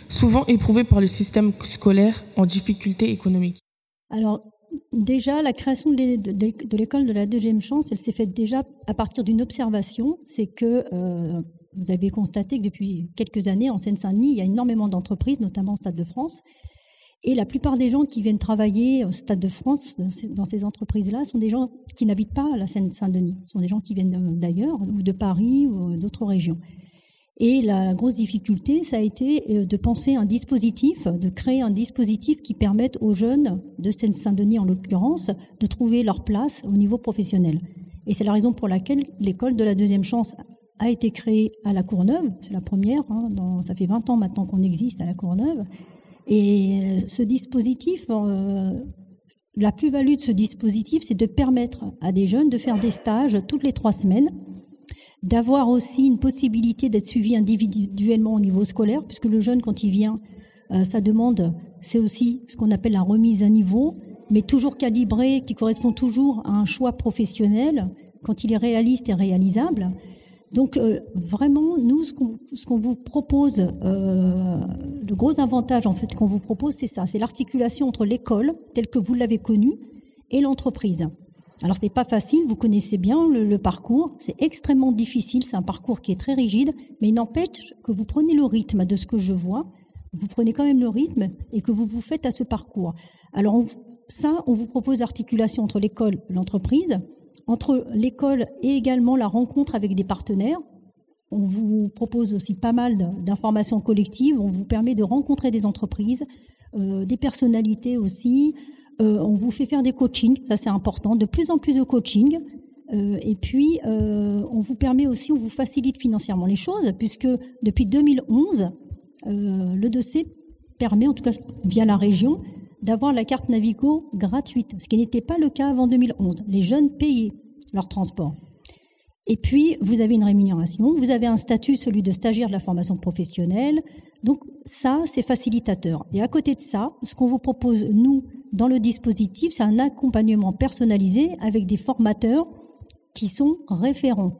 Souvent éprouvés par le système scolaire en difficulté économique? Alors, déjà, la création de, l'école de la deuxième chance, elle s'est faite déjà à partir d'une observation. C'est que euh, vous avez constaté que depuis quelques années, en Seine-Saint-Denis, il y a énormément d'entreprises, notamment au Stade de France. Et la plupart des gens qui viennent travailler au Stade de France, dans ces- entreprises-là, sont des gens qui n'habitent pas à la Seine-Saint-Denis. Ce sont des gens qui viennent euh, d'ailleurs, ou de Paris, ou d'autres régions. Et la grosse difficulté, ça a été euh, de penser un dispositif, de créer un dispositif qui permette aux jeunes de Seine-Saint-Denis, en l'occurrence, de trouver leur place au niveau professionnel. Et c'est la raison pour laquelle l'école de la deuxième chance a été créée à la Courneuve. C'est la première. hein, ça fait 20 ans maintenant qu'on existe à la Courneuve. Et euh, ce dispositif, euh, la plus-value de ce dispositif, c'est de permettre à des jeunes de faire des stages toutes les trois semaines d'avoir aussi une possibilité d'être suivi individuellement au niveau scolaire, puisque le jeune, quand il vient, euh, sa demande, c'est aussi ce qu'on appelle la remise à niveau, mais toujours calibré, qui correspond toujours à un choix professionnel, quand il est réaliste et réalisable. Donc vraiment, nous, ce qu'on vous propose, le gros avantage en fait qu'on vous propose, c'est ça, c'est l'articulation entre l'école telle que vous l'avez connue et l'entreprise. Alors c'est pas facile, vous connaissez bien le, parcours, c'est extrêmement difficile, c'est un parcours qui est très rigide, mais il n'empêche que vous prenez le rythme de ce que je vois, vous prenez quand même le rythme et que vous vous faites à ce parcours. Alors ça, on vous propose l'articulation entre l'école et l'entreprise, entre l'école et également la rencontre avec des partenaires. On vous propose aussi pas mal d'informations collectives, on vous permet de rencontrer des entreprises, euh, des personnalités aussi, on vous fait faire des coachings, ça c'est important, de plus en plus de coaching. et puis, on vous permet aussi, on vous facilite financièrement les choses, puisque depuis 2011, le dossier permet, en tout cas via la région, d'avoir la carte Navigo gratuite, ce qui n'était pas le cas avant 2011. Les jeunes payaient leur transport. Et puis, vous avez une rémunération, vous avez un statut, celui de stagiaire de la formation professionnelle. Donc, ça, c'est facilitateur. Et à côté de ça, ce qu'on vous propose, nous, dans le dispositif, c'est un accompagnement personnalisé avec des formateurs qui sont référents.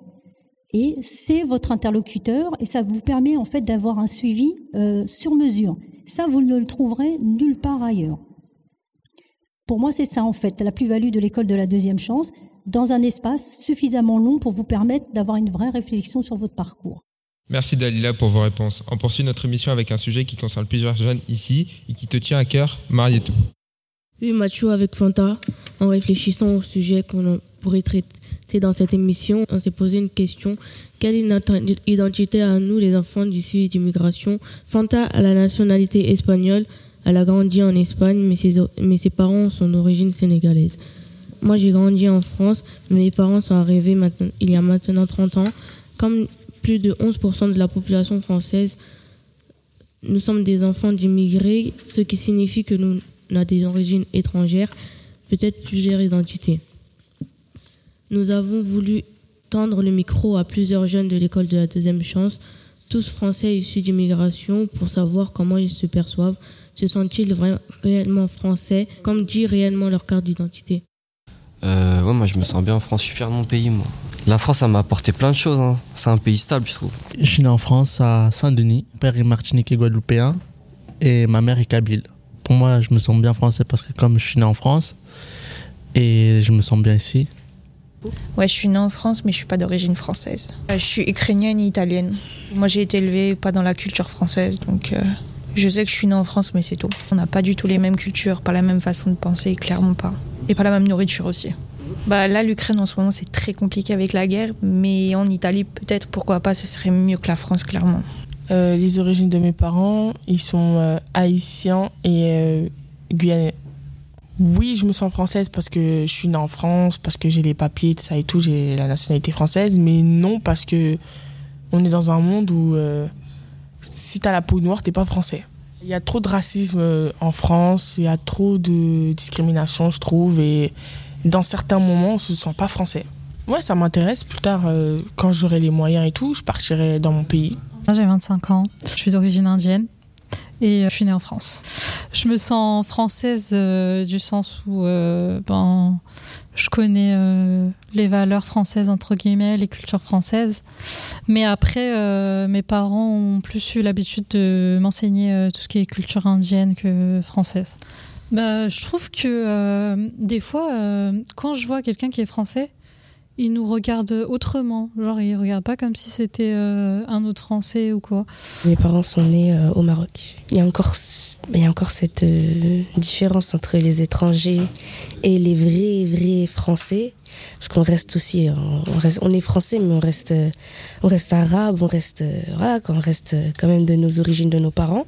Et c'est votre interlocuteur et ça vous permet en fait d'avoir un suivi euh, sur mesure. Ça, vous ne le trouverez nulle part ailleurs. Pour moi, c'est ça en fait, la plus-value de l'école de la deuxième chance, dans un espace suffisamment long pour vous permettre d'avoir une vraie réflexion sur votre parcours. Merci Dalila pour vos réponses. On poursuit notre émission avec un sujet qui concerne plusieurs jeunes ici et qui te tient à cœur, Marietou. Oui, Mathieu, avec Fanta, en réfléchissant au sujet qu'on pourrait traiter dans cette émission, on s'est posé une question. Quelle est notre identité à nous, les enfants d'issue d'immigration? Fanta a la nationalité espagnole, elle a grandi en Espagne, mais ses, mais ses parents sont d'origine sénégalaise. Moi, j'ai grandi en France, mes parents sont arrivés maintenant, il y a maintenant 30 ans. Comme plus de 11% de la population française, nous sommes des enfants d'immigrés, ce qui signifie que nous avons des origines étrangères, peut-être plusieurs identités. Nous avons voulu tendre le micro à plusieurs jeunes de l'école de la deuxième chance, tous français issus d'immigration, pour savoir comment ils se perçoivent se sentent-ils réellement français, comme dit réellement leur carte d'identité euh, Ouais, moi je me sens bien en France, je suis fier de mon pays, moi. La France, ça m'a apporté plein de choses. Hein. C'est un pays stable, je trouve. Je suis né en France, à Saint-Denis. Mon père est martinique et guadeloupéen. Et ma mère est kabyle. Pour moi, je me sens bien français parce que comme je suis né en France, et je me sens bien ici. Ouais, je suis née en France, mais je suis pas d'origine française. Euh, je suis ukrainienne et italienne. Moi, j'ai été élevée pas dans la culture française, donc... Euh, je sais que je suis née en France, mais c'est tout. On n'a pas du tout les mêmes cultures, pas la même façon de penser, clairement pas. Et pas la même nourriture aussi. Bah là, l'Ukraine en ce moment, c'est très compliqué avec la guerre, mais en Italie, peut-être, pourquoi pas, ce serait mieux que la France, clairement. Euh, les origines de mes parents, ils sont euh, haïtiens et euh, guyanais. Oui, je me sens française parce que je suis née en France, parce que j'ai les papiers, tout ça et tout, j'ai la nationalité française, mais non parce que on est dans un monde où si t'as la peau noire, t'es pas français. Il y a trop de racisme euh, en France, il y a trop de discrimination, je trouve, et dans certains moments, on se sent pas français. Ouais, ça m'intéresse. Plus tard, euh, quand j'aurai les moyens et tout, je partirai dans mon pays. J'ai 25 ans, je suis d'origine indienne et euh, je suis née en France. Je me sens française du sens où ben, je connais euh, les valeurs françaises, entre guillemets, les cultures françaises. Mais après, euh, mes parents ont plus eu l'habitude de m'enseigner euh, tout ce qui est culture indienne que française. Bah, je trouve que des fois, quand je vois quelqu'un qui est français, il nous regarde autrement. Genre, il regarde pas comme si c'était un autre français ou quoi. Mes parents sont nés au Maroc. Il y a encore il y a encore cette euh, différence entre les étrangers et les vrais, vrais Français. Parce qu'on reste aussi, on, reste, on est français, mais on reste, on reste arabe, on reste, voilà, on reste quand même de nos origines, de nos parents.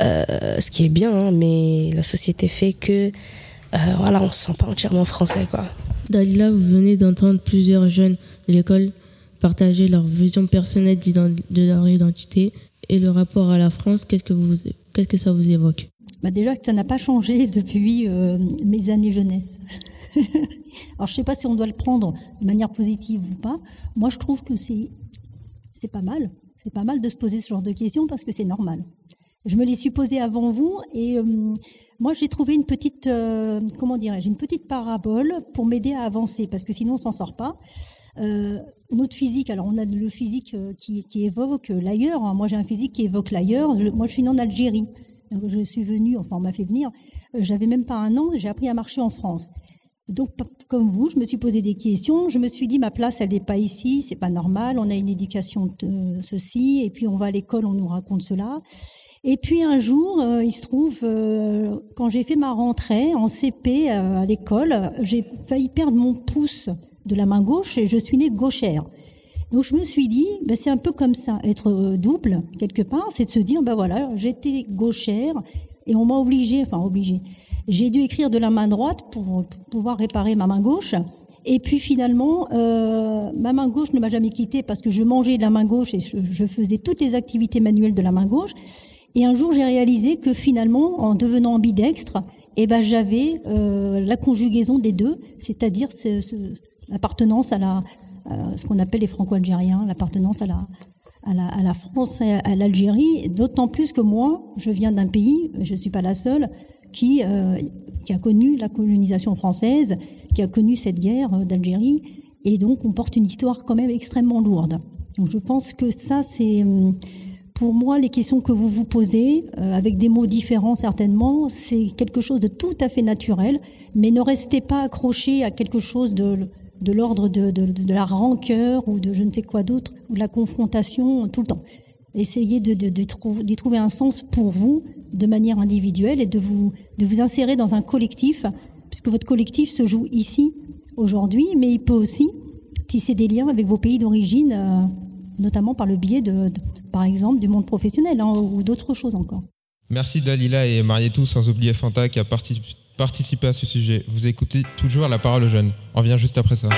Euh, ce qui est bien, hein, mais la société fait que, euh, voilà, on se sent pas entièrement français, quoi. Dalila, vous venez d'entendre plusieurs jeunes de l'école partager leur vision personnelle de leur identité et le rapport à la France. Qu'est-ce que ça vous évoque? Bah Déjà que ça n'a pas changé depuis euh, mes années jeunesse. Alors je ne sais pas si on doit le prendre de manière positive ou pas. Moi je trouve que c'est c'est pas mal. C'est pas mal de se poser ce genre de questions parce que c'est normal. Je me les suis posées avant vous et euh, moi j'ai trouvé une petite euh, comment dirais-je une petite parabole pour m'aider à avancer parce que sinon on s'en sort pas. notre physique, alors on a le physique qui, qui évoque l'ailleurs. Hein. Moi j'ai un physique qui évoque l'ailleurs. Moi je suis née en Algérie. Je suis venue, enfin on m'a fait venir. J'avais même pas un an, j'ai appris à marcher en France. Donc, comme vous, je me suis posé des questions. Je me suis dit, ma place, elle n'est pas ici, c'est pas normal. On a une éducation de ceci, et puis on va à l'école, on nous raconte cela. Et puis un jour, euh, il se trouve, euh, quand j'ai fait ma rentrée en CP euh, à l'école, j'ai failli perdre mon pouce de la main gauche et je suis née gauchère. Donc je me suis dit, ben, c'est un peu comme ça, être double quelque part, c'est de se dire, ben voilà, j'étais gauchère et on m'a obligée, enfin obligée, J'ai dû écrire de la main droite pour, pouvoir réparer ma main gauche. Et puis finalement, ma main gauche ne m'a jamais quittée parce que je mangeais de la main gauche et je, faisais toutes les activités manuelles de la main gauche. Et un jour, j'ai réalisé que finalement, en devenant ambidextre, eh ben, j'avais euh, la conjugaison des deux, c'est-à-dire l'appartenance à la, ce qu'on appelle les franco-algériens, l'appartenance à la, à la, à la France et à l'Algérie, d'autant plus que moi, je viens d'un pays, je ne suis pas la seule, qui, euh, qui a connu la colonisation française, qui a connu cette guerre euh, d'Algérie, et donc on porte une histoire quand même extrêmement lourde. Donc je pense que ça, c'est hum, pour moi les questions que vous vous posez, euh, avec des mots différents certainement, c'est quelque chose de tout à fait naturel, mais ne restez pas accroché à quelque chose de de l'ordre de, de, la rancœur ou de je ne sais quoi d'autre, ou de la confrontation tout le temps. Essayez de, trouver, trouver un sens pour vous de manière individuelle et de vous, de vous insérer dans un collectif, puisque votre collectif se joue ici, aujourd'hui, mais il peut aussi tisser des liens avec vos pays d'origine, euh, notamment par le biais de, par exemple, du monde professionnel hein, ou d'autres choses encore. Merci Dalila et Marietou, sans oublier Fanta qui a participé à ce sujet. Vous écoutez toujours la parole aux jeunes. On revient juste après ça.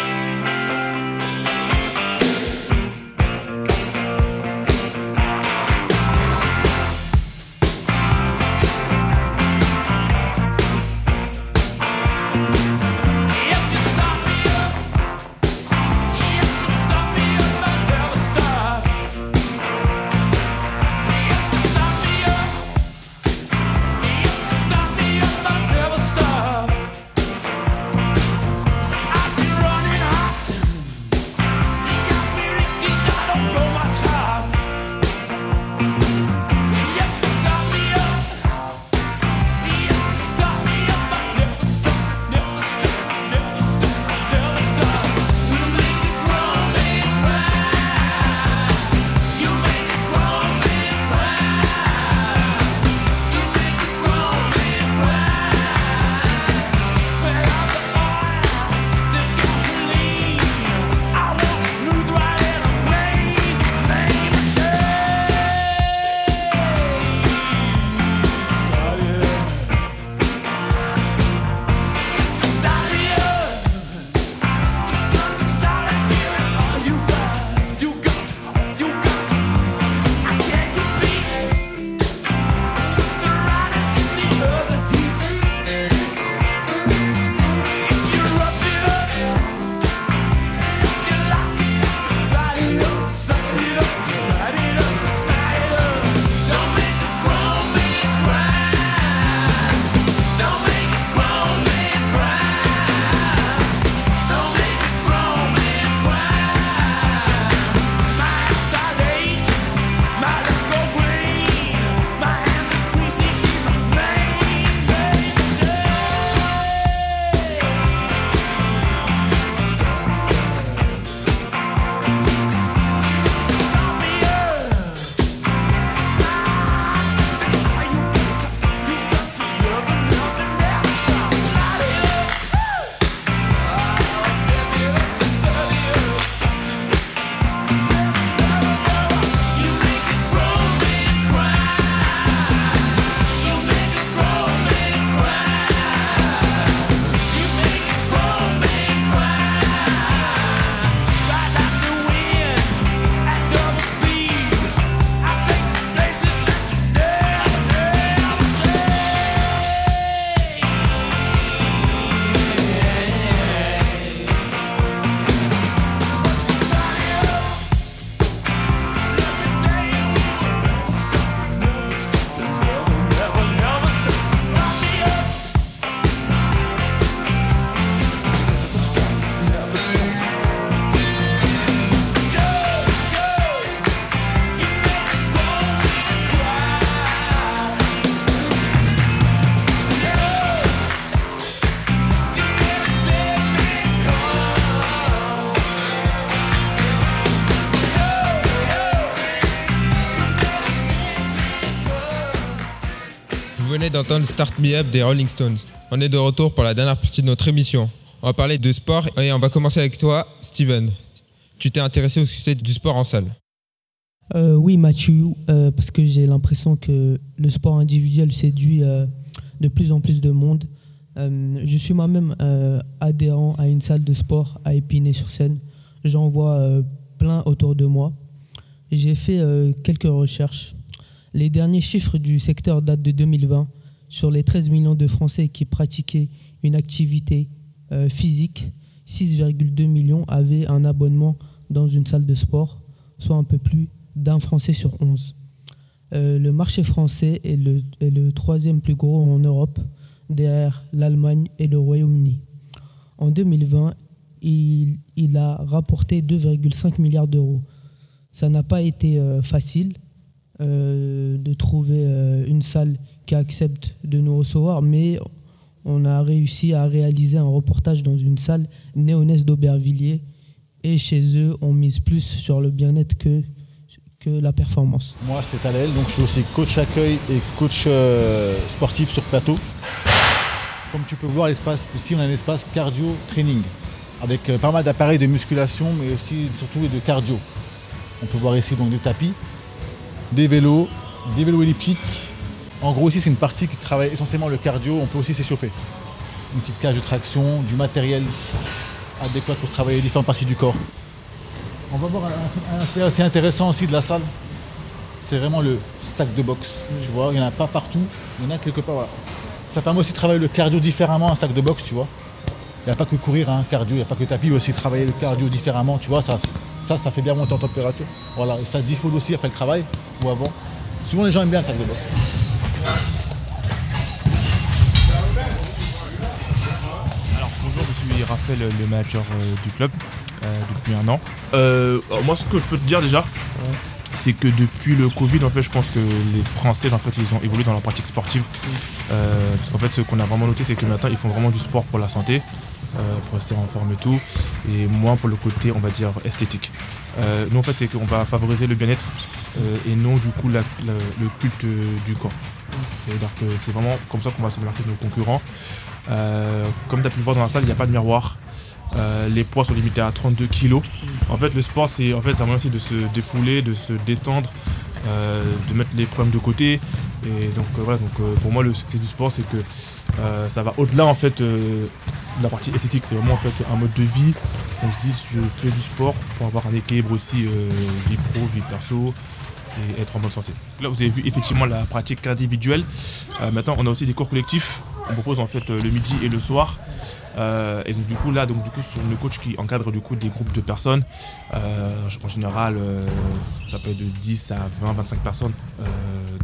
D'entendre Start Me Up des Rolling Stones. On est de retour pour la dernière partie de notre émission. On va parler de sport et on va commencer avec toi, Steven. Tu t'es intéressé au succès du sport en salle euh, Oui, Mathieu, euh, parce que j'ai l'impression que le sport individuel séduit euh, de plus en plus de monde. Je suis moi-même adhérent à une salle de sport à Épinay-sur-Seine. J'en vois plein autour de moi. J'ai fait quelques recherches. Les derniers chiffres du secteur datent de 2020. Sur les 13 millions de Français qui pratiquaient une activité physique, 6,2 millions avaient un abonnement dans une salle de sport, soit un peu plus d'un Français sur 11. le marché français est le, troisième plus gros en Europe derrière l'Allemagne et le Royaume-Uni. En 2020, il, a rapporté 2,5 milliards d'euros. Ça n'a pas été euh, facile euh, de trouver euh, une salle qui accepte de nous recevoir, mais on a réussi à réaliser un reportage dans une salle néonnaise d'Aubervilliers. Et chez eux, on mise plus sur le bien-être que, que la performance. Moi, c'est Talel, donc je suis aussi coach accueil et coach sportif sur plateau. Comme tu peux voir, l'espace, ici on a un espace cardio training avec euh, pas mal d'appareils de musculation mais aussi surtout de cardio. On peut voir ici donc des tapis, des vélos, des vélos elliptiques. En gros ici c'est une partie qui travaille essentiellement le cardio, on peut aussi s'échauffer. Une petite cage de traction, du matériel adéquat pour travailler différentes parties du corps. On va voir un, aspect assez intéressant aussi de la salle. C'est vraiment le sac de boxe. Tu vois, il n'y en a pas partout, il y en a quelque part. Ça permet aussi de travailler le cardio différemment, un sac de boxe, tu vois. Il n'y a pas que courir, un hein, cardio, il n'y a pas que tapis, il aussi travailler le cardio différemment, tu vois. Ça, ça, fait bien monter en température. Voilà, et ça défaut aussi après le travail ou avant. Souvent, les gens aiment bien un sac de boxe. Alors, bonjour, je suis Raphaël, le manager euh, du club euh, depuis un an. Euh, moi, ce que je peux te dire déjà, c'est que depuis le Covid, en fait, je pense que les Français, en fait, ils ont évolué dans leur pratique sportive. Parce qu'en fait, ce qu'on a vraiment noté, c'est que maintenant, ils font vraiment du sport pour la santé, pour rester en forme et tout, et moins pour le côté, on va dire, esthétique. Nous, en fait, c'est qu'on va favoriser le bien-être et non, du coup, le culte du corps. C'est-à-dire que c'est vraiment comme ça qu'on va se démarquer de nos concurrents. comme tu as pu le voir dans la salle, il n'y a pas de miroir. Euh, les poids sont limités à 32 kg. En fait, le sport, c'est en fait, un moyen aussi de se défouler, de se détendre, euh, de mettre les problèmes de côté. Et donc euh, voilà, donc pour moi, le succès du sport, c'est que ça va au-delà en fait de la partie esthétique. C'est vraiment en fait un mode de vie. On se dit, je fais du sport pour avoir un équilibre aussi vie pro, vie perso et être en bonne santé. Là, vous avez vu effectivement la pratique individuelle. maintenant, on a aussi des cours collectifs. On propose en fait le midi et le soir. Euh, et donc du coup là, donc du coup, sont le coach qui encadre du coup des groupes de personnes. Euh, en général, euh, ça peut être de 10 à 20, 25 personnes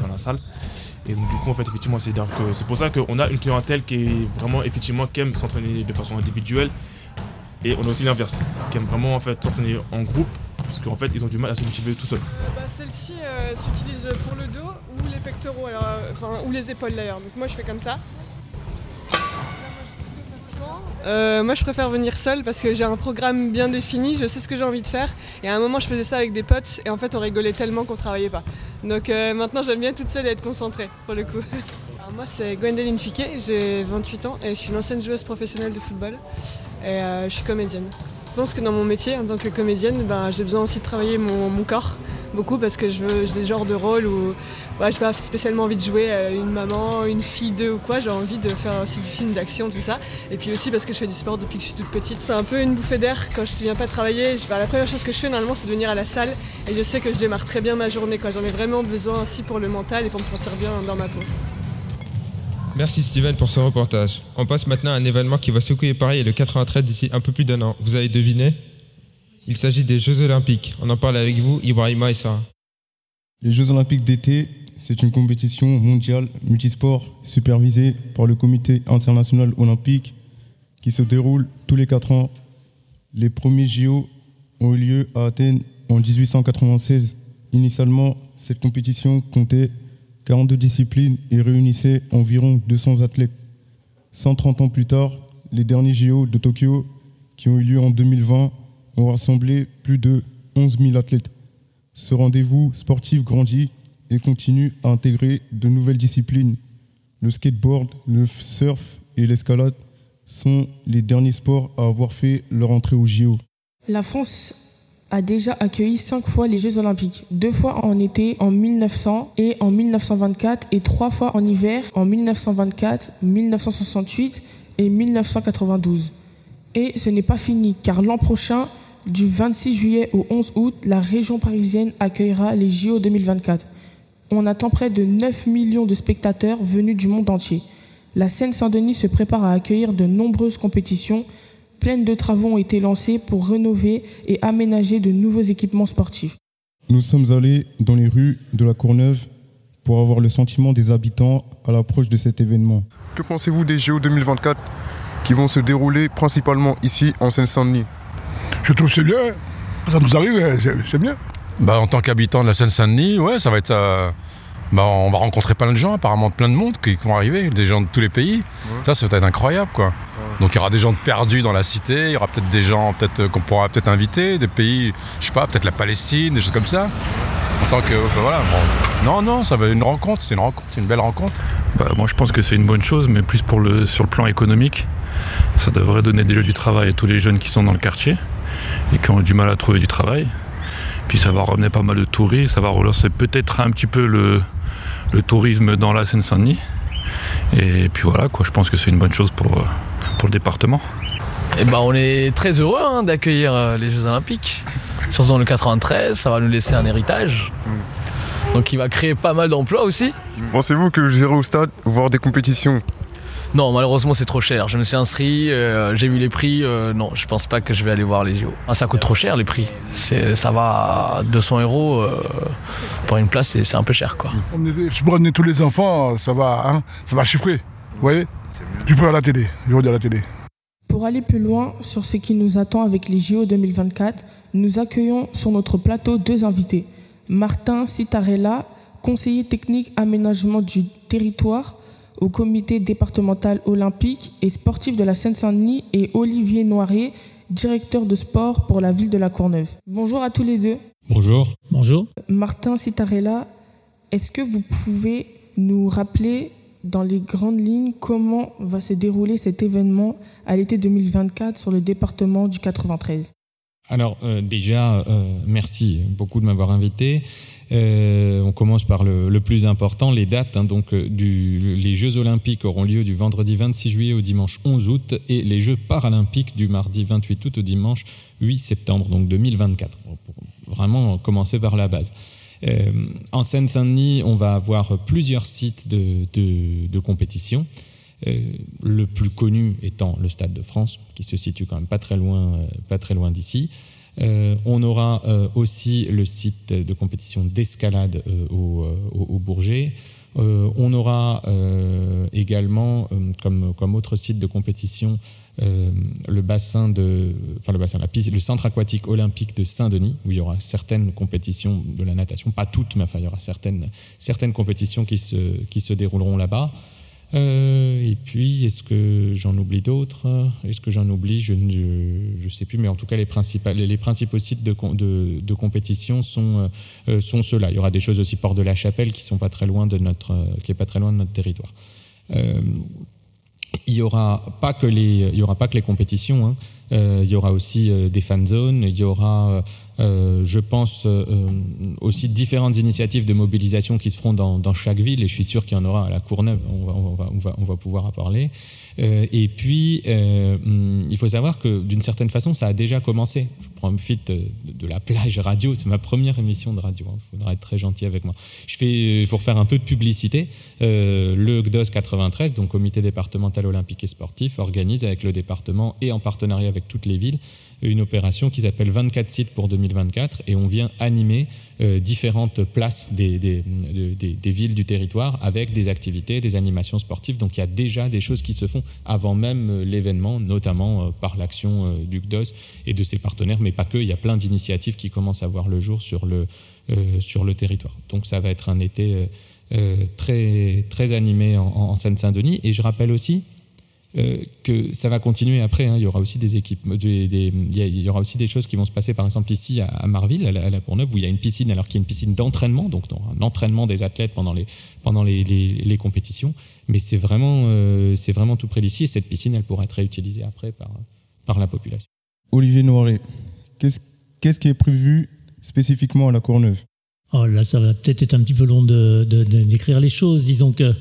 dans la salle. Et donc du coup, en fait, effectivement, c'est c'est pour ça qu'on a une clientèle qui est vraiment effectivement qui aime s'entraîner de façon individuelle. Et on a aussi l'inverse, qui aime vraiment en fait s'entraîner en groupe, parce qu'en fait, ils ont du mal à se motiver tout seuls. Bah, Celle-ci s'utilise pour le dos ou les pectoraux, ou les épaules d'ailleurs. Donc moi, je fais comme ça. Euh, moi, je préfère venir seule parce que j'ai un programme bien défini, je sais ce que j'ai envie de faire. Et à un moment, je faisais ça avec des potes et en fait, on rigolait tellement qu'on travaillait pas. Donc euh, maintenant, j'aime bien toute seule et être concentrée pour le coup. moi, c'est Gwendoline Fiquet, j'ai 28 ans et je suis une ancienne joueuse professionnelle de football et euh, je suis comédienne. Je pense que dans mon métier, en tant que comédienne, ben, j'ai besoin aussi de travailler mon, corps beaucoup parce que je veux des genres de rôles où ouais, j'ai pas spécialement envie de jouer euh, une maman, une fille d'eux ou quoi, j'ai envie de faire aussi du film d'action, tout ça. Et puis aussi parce que je fais du sport depuis que je suis toute petite. C'est un peu une bouffée d'air quand je ne viens pas travailler. la première chose que je fais normalement c'est de venir à la salle et je sais que je démarre très bien ma journée. J'en ai vraiment besoin aussi pour le mental et pour me sentir bien dans ma peau. Merci Steven pour ce reportage. On passe maintenant à un événement qui va secouer Paris le 93 d'ici un peu plus d'un an. Vous avez deviné? Il s'agit des Jeux Olympiques. On en parle avec vous, Ibrahima et Sarah. Les Jeux Olympiques d'été c'est une compétition mondiale multisport supervisée par le Comité international olympique qui se déroule tous les quatre ans. Les premiers JO ont eu lieu à Athènes en 1896. Initialement, cette compétition comptait 42 disciplines et réunissait environ 200 athlètes. 130 ans plus tard, les derniers JO de Tokyo, qui ont eu lieu en 2020, ont rassemblé plus de 11 000 athlètes. Ce rendez-vous sportif grandit et continue à intégrer de nouvelles disciplines. Le skateboard, le surf et l'escalade sont les derniers sports à avoir fait leur entrée au JO. La France a déjà accueilli cinq fois les Jeux Olympiques, deux fois en été en 1900 et en 1924 et trois fois en hiver en 1924, 1968 et 1992. Et ce n'est pas fini, car l'an prochain, du 26 juillet au 11 août, la région parisienne accueillera les JO 2024. On attend près de 9 millions de spectateurs venus du monde entier. La Seine-Saint-Denis se prépare à accueillir de nombreuses compétitions. Plein de travaux ont été lancés pour rénover et aménager de nouveaux équipements sportifs. Nous sommes allés dans les rues de la Courneuve pour avoir le sentiment des habitants à l'approche de cet événement. Que pensez-vous des JO 2024 qui vont se dérouler principalement ici en Seine-Saint-Denis? Je trouve que c'est bien. Ça nous arrive, c'est- c'est bien. Bah, en tant qu'habitant de la Seine-Saint-Denis, ouais, ça va être. euh, bah, on va rencontrer plein de gens, apparemment plein de monde qui vont arriver, des gens de tous les pays. Ça, ça va être incroyable, quoi. Donc, il y aura des gens perdus dans la cité, il y aura peut-être des gens peut-être euh, qu'on pourra peut-être inviter, des pays, je sais pas, peut-être la Palestine, des choses comme ça. En tant que. enfin, voilà. bon. Non, non, ça va être une rencontre, c'est une rencontre, c'est une belle rencontre. Bah, moi, je pense que c'est une bonne chose, mais plus pour le, sur le plan économique. Ça devrait donner déjà du travail à tous les jeunes qui sont dans le quartier et qui ont du mal à trouver du travail. Puis ça va ramener pas mal de touristes, ça va relancer peut-être un petit peu le, le tourisme dans la Seine-Saint-Denis. Et puis voilà, quoi, je pense que c'est une bonne chose pour, euh, pour le département. Eh ben, on est très heureux hein, d'accueillir euh, les Jeux Olympiques. Surtout dans le 93, ça va nous laisser un héritage. Donc il va créer pas mal d'emplois aussi. Pensez-vous que j'irai au stade voir des compétitions Non, malheureusement c'est trop cher. Je me suis inscrit, euh, j'ai vu les prix. euh, non, je pense pas que je vais aller voir les JO. Ah, ça coûte trop cher les prix. C'est, ça va à 200 euros euh, pour une place, et c'est un peu cher quoi. Je peux ramener tous les enfants, ça va, hein, ça va chiffrer. Vous voyez? Je peux à la télé, je regarde à la télé. Pour aller plus loin sur ce qui nous attend avec les JO 2024, nous accueillons sur notre plateau deux invités. Martin Citarella, conseiller technique aménagement du territoire au comité départemental olympique et sportif de la Seine-Saint-Denis et Olivier Noiret, directeur de sport pour la ville de la Courneuve. Bonjour à tous les deux. Bonjour. Bonjour. Martin Citarella, est-ce que vous pouvez nous rappeler dans les grandes lignes comment va se dérouler cet événement à l'été 2024 sur le département du 93 Alors euh, déjà, euh, merci beaucoup de m'avoir invité. Euh, on commence par le, plus important, les dates. hein. donc, euh, les Jeux Olympiques auront lieu du vendredi 26 juillet au dimanche 11 août et les Jeux Paralympiques du mardi 28 août au dimanche 8 septembre, donc 2024. Pour vraiment commencer par la base. Euh, en Seine-Saint-Denis, on va avoir plusieurs sites de, compétition. Le plus connu étant le Stade de France, qui se situe quand même pas très loin, pas très loin d'ici. Euh, on aura euh, aussi le site de compétition d'escalade euh, au, Bourget. On aura également, comme, comme autre site de compétition, le bassin de, enfin le la le centre aquatique olympique de Saint-Denis, où il y aura certaines compétitions de la natation, pas toutes, mais il y aura certaines, certaines compétitions qui se dérouleront là-bas. Euh, et puis, est-ce que j'en oublie d'autres? Est-ce que j'en oublie? Je ne sais plus, mais en tout cas, les, les principaux sites de, de, de compétition sont, euh, sont ceux-là. Il y aura des choses aussi Port de la Chapelle qui sont pas très loin de notre, euh, qui est pas très loin de notre territoire. Euh, il y aura pas que les, aura pas que les compétitions. hein. Euh, il y aura aussi euh, des fan zones. Il y aura, euh, je pense, euh, euh, aussi différentes initiatives de mobilisation qui se feront dans, dans chaque ville. Et je suis sûr qu'il y en aura à la Courneuve. On va, on va, on va, on va pouvoir en parler. Euh, et puis, euh, hum, il faut savoir que d'une certaine façon, ça a déjà commencé. Je prends une fuite de, de la plage radio. C'est ma première émission de radio. Il faudra être très gentil avec moi. Je fais, pour faire un peu de publicité, le GDOS 93, donc Comité départemental olympique et sportif, organise avec le département et en partenariat avec toutes les villes une opération qui s'appelle 24 sites pour 2024 et on vient animer euh, différentes places des, des, de- des- des villes du territoire avec des activités, des animations sportives. Donc il y a déjà des choses qui se font avant même euh, l'événement, notamment euh, par l'action euh, du GDOS et de ses partenaires, mais pas que. Il y a plein d'initiatives qui commencent à voir le jour sur le, territoire. Donc ça va être un été très, très animé en Seine-Saint-Denis. Et je rappelle aussi euh, que ça va continuer après. hein. Il y aura aussi des équipes, des- des- il y aura aussi des choses qui vont se passer, par exemple ici à, à Marville, à la, à la Courneuve, où il y a une piscine, alors qu'il y a une piscine d'entraînement, donc dans un entraînement des athlètes pendant les pendant les, les- les compétitions. Mais c'est vraiment euh, c'est vraiment tout près d'ici et cette piscine, elle pourra être réutilisée après par par la population. Olivier Noiret, qu'est-ce qu'est-ce qui est prévu spécifiquement à la Courneuve? Oh là, ça va peut-être être un petit peu long de, de- de- d'écrire les choses. Disons que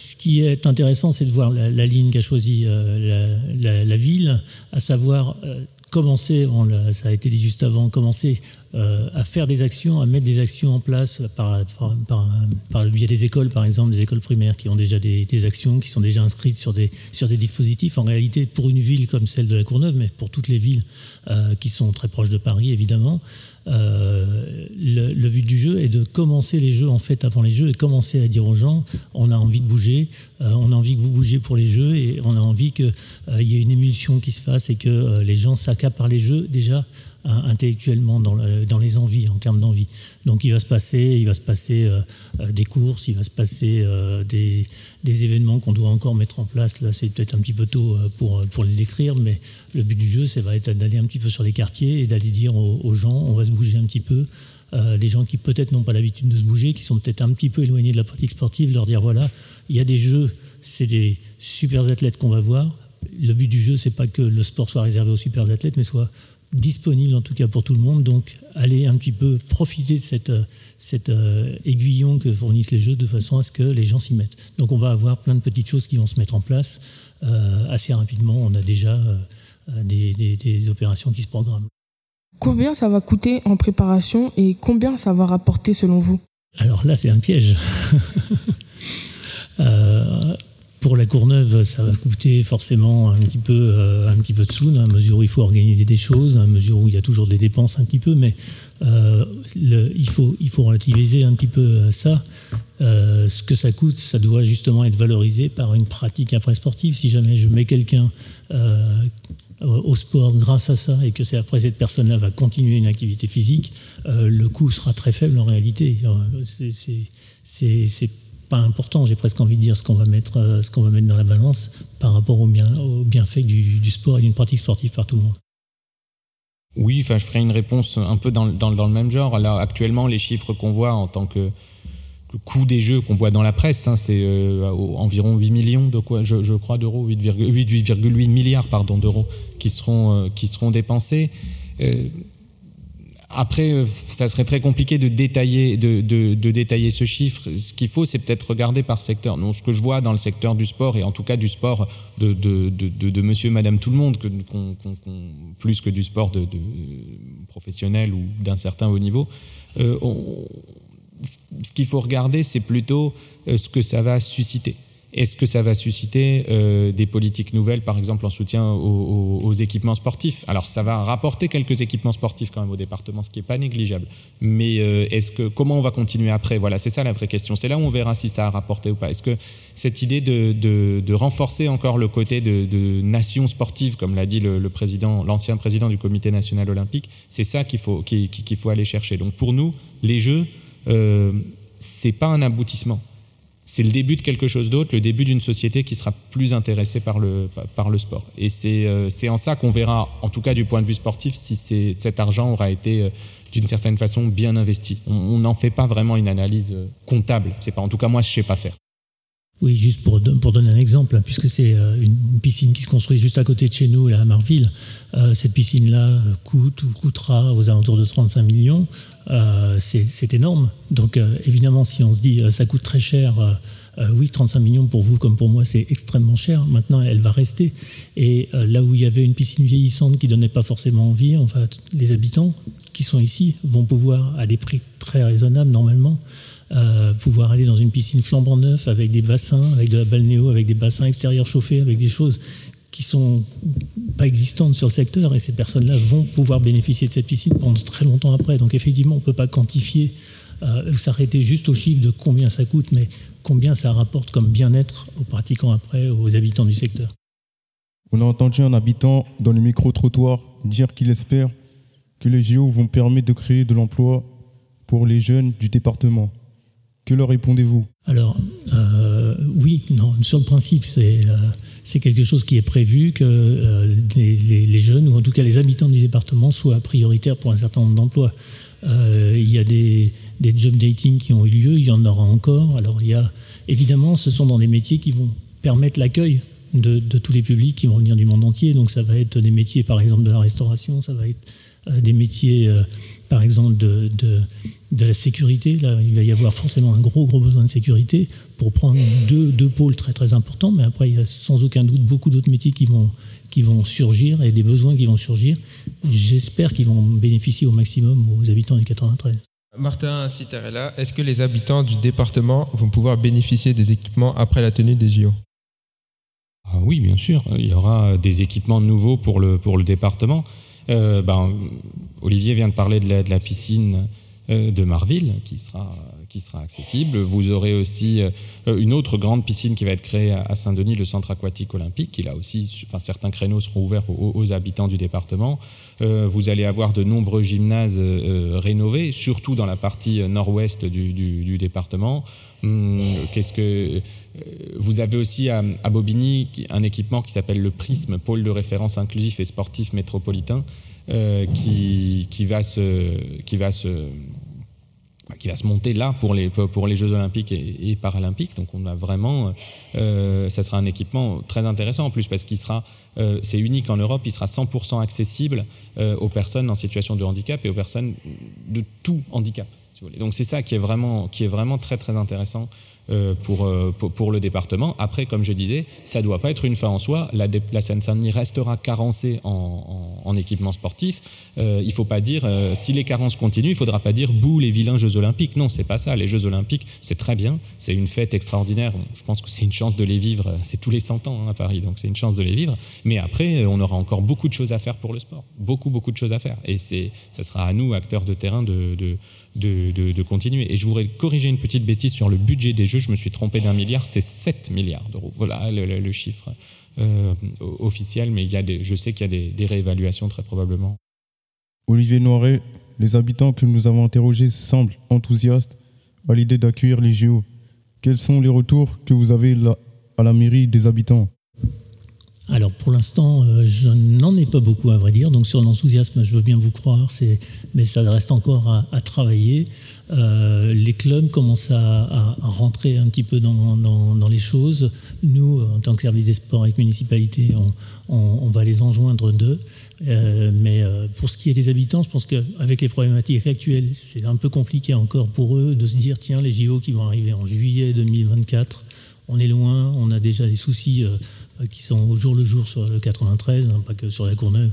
ce qui est intéressant, c'est de voir la, ligne qu'a choisie euh, la, ville, à savoir euh, commencer, ça a été dit juste avant, commencer euh, à faire des actions, à mettre des actions en place par, par, le biais des écoles, par exemple, des écoles primaires qui ont déjà des, actions, qui sont déjà inscrites sur des, sur des dispositifs. En réalité, pour une ville comme celle de la Courneuve, mais pour toutes les villes qui sont très proches de Paris, évidemment, euh, le, but du jeu est de commencer les jeux en fait avant les jeux et commencer à dire aux gens on a envie de bouger, euh, on a envie que vous bougiez pour les jeux et on a envie qu'il y ait une émulsion qui se fasse et que euh, les gens s'accaparent les jeux déjà intellectuellement dans, dans les envies, en termes d'envie. Donc il va se passer, il va se passer euh, euh, des courses, il va se passer euh, des, des événements qu'on doit encore mettre en place. Là, c'est peut-être un petit peu tôt pour, pour les décrire, mais le but du jeu, ça va être d'aller un petit peu sur les quartiers et d'aller dire aux, gens, on va se bouger un petit peu. Les gens qui peut-être n'ont pas l'habitude de se bouger, qui sont peut-être un petit peu éloignés de la pratique sportive, leur dire voilà, il y a des jeux, c'est des super athlètes qu'on va voir. Le but du jeu, c'est pas que le sport soit réservé aux super athlètes, mais soit disponible en tout cas pour tout le monde. Donc, allez un petit peu profiter de euh, cette euh, aiguillon que fournissent les jeux de façon à ce que les gens s'y mettent. Donc, on va avoir plein de petites choses qui vont se mettre en place euh, assez rapidement. On a déjà euh, euh, des, des- des opérations qui se programment. Combien ça va coûter en préparation et combien ça va rapporter selon vous? Alors là, c'est un piège. Euh, pour la Courneuve, ça va coûter forcément un petit peu, euh, un petit peu de sous, la mesure où il faut organiser des choses, la mesure où il y a toujours des dépenses un petit peu, mais euh, il, faut, relativiser un petit peu euh, ça. Ce que ça coûte, ça doit justement être valorisé par une pratique après sportive. Si jamais je mets quelqu'un au sport grâce à ça et que c'est après cette personne-là va continuer une activité physique, le coût sera très faible en réalité. C'est pas important, j'ai presque envie de dire ce qu'on va mettre, euh, va mettre dans la balance par rapport au, bien, au bienfait du, sport et d'une pratique sportive par tout le monde. Oui, enfin, je ferai une réponse un peu dans, le même genre. Là, actuellement, les chiffres qu'on voit en tant que, coût des jeux qu'on voit dans la presse, hein, c'est euh, environ 8 millions de quoi, je, crois, d'euros, 8,8 8,8 milliards d'euros qui seront, euh, qui seront dépensés. Après, euh, ça serait très compliqué de détailler, de, détailler ce chiffre. Ce qu'il faut, c'est peut-être regarder par secteur. Donc, ce que je vois dans le secteur du sport, et en tout cas du sport de, monsieur, madame, tout le monde, plus que du sport professionnel ou d'un certain haut niveau, euh, ce qu'il faut regarder, c'est plutôt euh, ce que ça va susciter. Est-ce que ça va susciter euh, des politiques nouvelles, par exemple en soutien aux, équipements sportifs? Alors ça va rapporter quelques équipements sportifs quand même au département, ce qui n'est pas négligeable. Mais euh, comment on va continuer après? Voilà, c'est ça la vraie question. C'est là où on verra si ça a rapporté ou pas. Est-ce que cette idée de, renforcer encore le côté de, nation sportive, comme l'a dit l'ancien président du Comité national olympique, c'est ça qu'il faut qu'il qu'il faut aller chercher? Donc pour nous, les Jeux, euh, c'est pas un aboutissement c'est le début de quelque chose d'autre, le début d'une société qui sera plus intéressée par le, par le sport. Et c'est euh, en ça qu'on verra, en tout cas du point de vue sportif, si cet argent aura été euh, d'une certaine façon bien investi. On on n'en fait pas vraiment une analyse euh, comptable. C'est pas, en tout cas, moi, je sais pas faire. Oui, juste pour, pour donner un exemple, hein, puisque c'est euh, une piscine qui se construit juste à côté de chez nous, là, à Marville, euh, cette piscine-là euh, coûte ou coûtera aux alentours de 35 millions. C'est énorme. Donc évidemment, si on se dit ça coûte très cher, oui, 35 millions pour vous comme pour moi, c'est extrêmement cher. Maintenant, elle va rester. Et là où il y avait une piscine vieillissante qui donnait pas forcément envie, les habitants qui sont ici vont pouvoir, à des prix très raisonnables normalement, euh, pouvoir aller dans une piscine flambant neuf avec des bassins, avec de la balnéo, avec des bassins extérieurs chauffés, avec des choses qui sont pas existantes sur le secteur et ces personnes-là vont pouvoir bénéficier de cette piscine pendant très longtemps après. Donc effectivement, on ne peut pas quantifier, euh, s'arrêter juste au chiffre de combien ça coûte, mais combien ça rapporte comme bien-être aux pratiquants après, aux habitants du secteur. On a entendu un habitant dans le micro-trottoir dire qu'il espère que les JO vont permettre de créer de l'emploi pour les jeunes du département. Que leur répondez-vous? Alors, euh, oui, non, sur le principe, c'est euh, c'est quelque chose qui est prévu, que euh, les, jeunes, ou en tout cas les habitants du département, soient prioritaires pour un certain nombre d'emplois. Il y a des, des job dating qui ont eu lieu, il y en aura encore. Alors, il y a, évidemment, ce sont dans des métiers qui vont permettre l'accueil de, tous les publics qui vont venir du monde entier. Donc ça va être des métiers, par exemple, de la restauration, ça va être des métiers, par exemple, de, de, la sécurité. Là, il va y avoir forcément un gros, gros besoin de sécurité pour prendre deux, deux pôles très, très importants. Mais après, il y a sans aucun doute beaucoup d'autres métiers qui vont, qui vont surgir et des besoins qui vont surgir. J'espère qu'ils vont bénéficier au maximum aux habitants du 93. Martin Citerella, est-ce que les habitants du département vont pouvoir bénéficier des équipements après la tenue des JO ah Oui, bien sûr. Il y aura des équipements nouveaux pour le, pour le département. Euh, ben, Olivier vient de parler de la, piscine euh, de Marville qui sera, accessible. Vous aurez aussi euh, une autre grande piscine qui va être créée à Saint-Denis, le centre aquatique olympique, qui là aussi, certains créneaux seront ouverts aux, habitants du département. Euh, vous allez avoir de nombreux gymnases rénovés, surtout dans la partie nord-ouest du, département. Hum, vous avez aussi à, à, Bobigny un équipement qui s'appelle le Prisme, pôle de référence inclusif et sportif métropolitain, qui, qui, va se, qui va se qui va se monter là pour les, pour les Jeux Olympiques et, Paralympiques. Donc on a vraiment, euh, ça sera un équipement très intéressant en plus parce qu'il sera, euh, c'est unique en Europe, il sera 100% accessible euh, aux personnes en situation de handicap et aux personnes de tout handicap. Donc c'est ça qui est vraiment, qui est vraiment très très intéressant euh, euh, pour, le département. Après, comme je disais, ça ne doit pas être une fin en soi. La, Seine-Saint-Denis restera carencée en, en, équipement sportif. Euh, il ne faut pas dire, si les carences continuent, il ne faudra pas dire bouh les vilains Jeux Olympiques. Non, c'est pas ça. Les Jeux Olympiques, c'est très bien. C'est une fête extraordinaire. Je pense que c'est une chance de les vivre. C'est tous les 100 ans hein, à Paris, donc c'est une chance de les vivre. Mais après, on aura encore beaucoup de choses à faire pour le sport. Beaucoup, beaucoup de choses à faire. Et ça sera à nous, acteurs de terrain, de de, continuer. Et je voudrais corriger une petite bêtise sur le budget des Jeux. Je me suis trompé d'un milliard, c'est 7 milliards d'euros. Voilà le, chiffre euh, officiel, mais il y a des, je sais qu'il y a des, réévaluations très probablement. Olivier Noiret, les habitants que nous avons interrogés semblent enthousiastes à l'idée d'accueillir les JO. Quels sont les retours que vous avez à la mairie des habitants? Alors pour l'instant, euh, je n'en ai pas beaucoup à vrai dire, donc sur l'enthousiasme, je veux bien vous croire, mais ça reste encore à, travailler. Euh, les clubs commencent à, rentrer un petit peu dans, les choses. Nous, en tant que service des sports avec municipalité, on, va les enjoindre d'eux. Euh, mais pour ce qui est des habitants, je pense qu'avec les problématiques actuelles, c'est un peu compliqué encore pour eux de se dire tiens, les JO qui vont arriver en juillet 2024, on est loin, on a déjà des soucis euh, qui sont au jour le jour sur le 93, hein, pas que sur la Courneuve,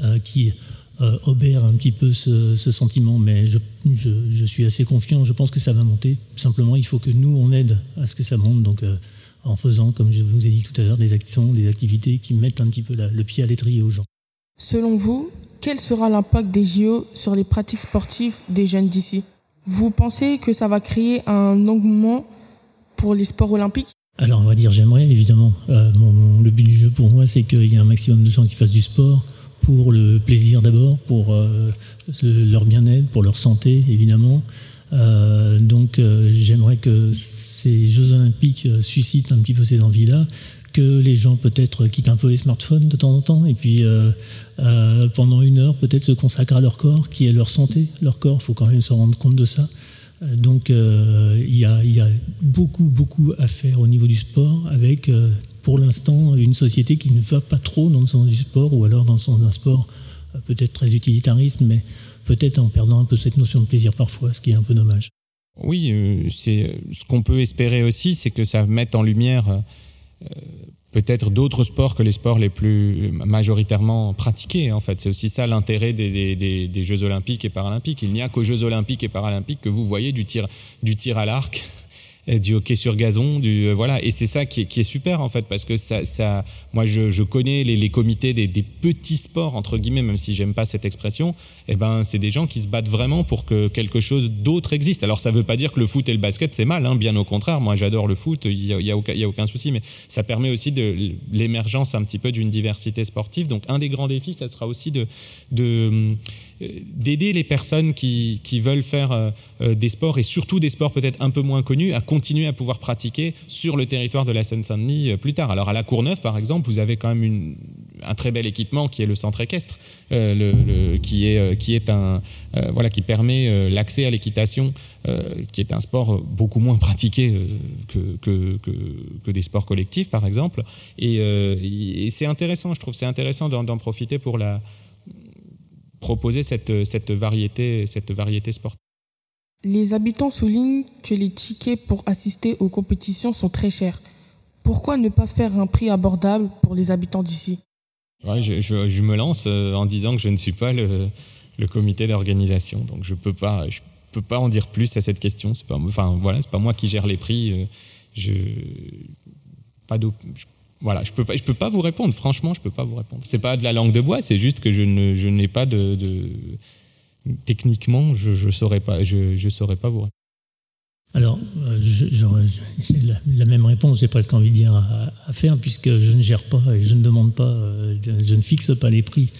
euh, qui euh, obèrent un petit peu ce, sentiment, mais je, je, suis assez confiant, je pense que ça va monter. Simplement, il faut que nous, on aide à ce que ça monte, donc en faisant, comme je vous ai dit tout à l'heure, des actions, des activités qui mettent un petit peu le pied à l'étrier aux gens. Selon vous, quel sera l'impact des JO sur les pratiques sportives des jeunes d'ici? Vous pensez que ça va créer un engouement pour les sports olympiques? Alors on va dire j'aimerais évidemment. Euh, le but du jeu pour moi c'est qu'il y ait un maximum de gens qui fassent du sport pour le plaisir d'abord, pour euh, leur bien-être, pour leur santé évidemment. Euh, donc j'aimerais que ces Jeux olympiques suscitent un petit peu ces envies-là, que les gens peut-être quittent un peu les smartphones de temps en temps et puis pendant une heure peut-être se consacrent à leur corps, qui est leur santé, leur corps, il faut quand même se rendre compte de ça. Euh, donc euh, il y, a, beaucoup, beaucoup à faire au niveau du sport avec, euh, pour l'instant, une société qui ne va pas trop dans le sens du sport ou alors dans le sens d'un sport peut-être très utilitariste, mais peut-être en perdant un peu cette notion de plaisir parfois, ce qui est un peu dommage. Oui, c'est ce qu'on peut espérer aussi, c'est que ça mette en lumière peut-être d'autres sports que les sports les plus majoritairement pratiqués. En fait, c'est aussi ça l'intérêt des, Jeux olympiques et paralympiques. Il n'y a qu'aux Jeux olympiques et paralympiques que vous voyez du tir, du tir à l'arc du hockey sur gazon, du euh, voilà. Et c'est ça qui est, super en fait, parce que ça, ça moi je, connais les, comités des, petits sports entre guillemets, même si j'aime pas cette expression. Et eh ben c'est des gens qui se battent vraiment pour que quelque chose d'autre existe. Alors ça veut pas dire que le foot et le basket c'est mal, hein, bien au contraire. Moi j'adore le foot, il y a, aucun, y a aucun souci, mais ça permet aussi de l'émergence un petit peu d'une diversité sportive. Donc un des grands défis, ça sera aussi de d'aider les personnes qui, veulent faire euh, euh, des sports et surtout des sports peut-être un peu moins connus à continuer à pouvoir pratiquer sur le territoire de la Seine-Saint-Denis euh, plus tard. Alors à la Courneuve, par exemple, vous avez quand même un très bel équipement qui est le centre équestre, qui est qui est un voilà qui permet l'accès à l'équitation, qui est un sport beaucoup moins pratiqué que, que, que, des sports collectifs par exemple. Et, et c'est intéressant, je trouve, c'est intéressant d'en profiter pour la proposer cette, cette, variété, cette variété sportive. Les habitants soulignent que les tickets pour assister aux compétitions sont très chers. Pourquoi ne pas faire un prix abordable pour les habitants d'ici? Je, je, me lance euh, en disant que je ne suis pas le, le comité d'organisation, donc je peux pas, je peux pas en dire plus à cette question. C'est pas, enfin voilà, pas moi qui gère les prix. Euh, je, pas voilà, je peux pas, peux pas vous répondre. Franchement, je peux pas vous répondre. C'est pas de la langue de bois, c'est juste que je ne, je n'ai pas de, techniquement, je, je saurais pas, je, je saurais pas vous répondre. Alors, euh, j'ai la, même réponse, j'ai presque envie de dire à, faire, puisque je ne gère pas et je ne demande pas, euh, je ne fixe pas les prix.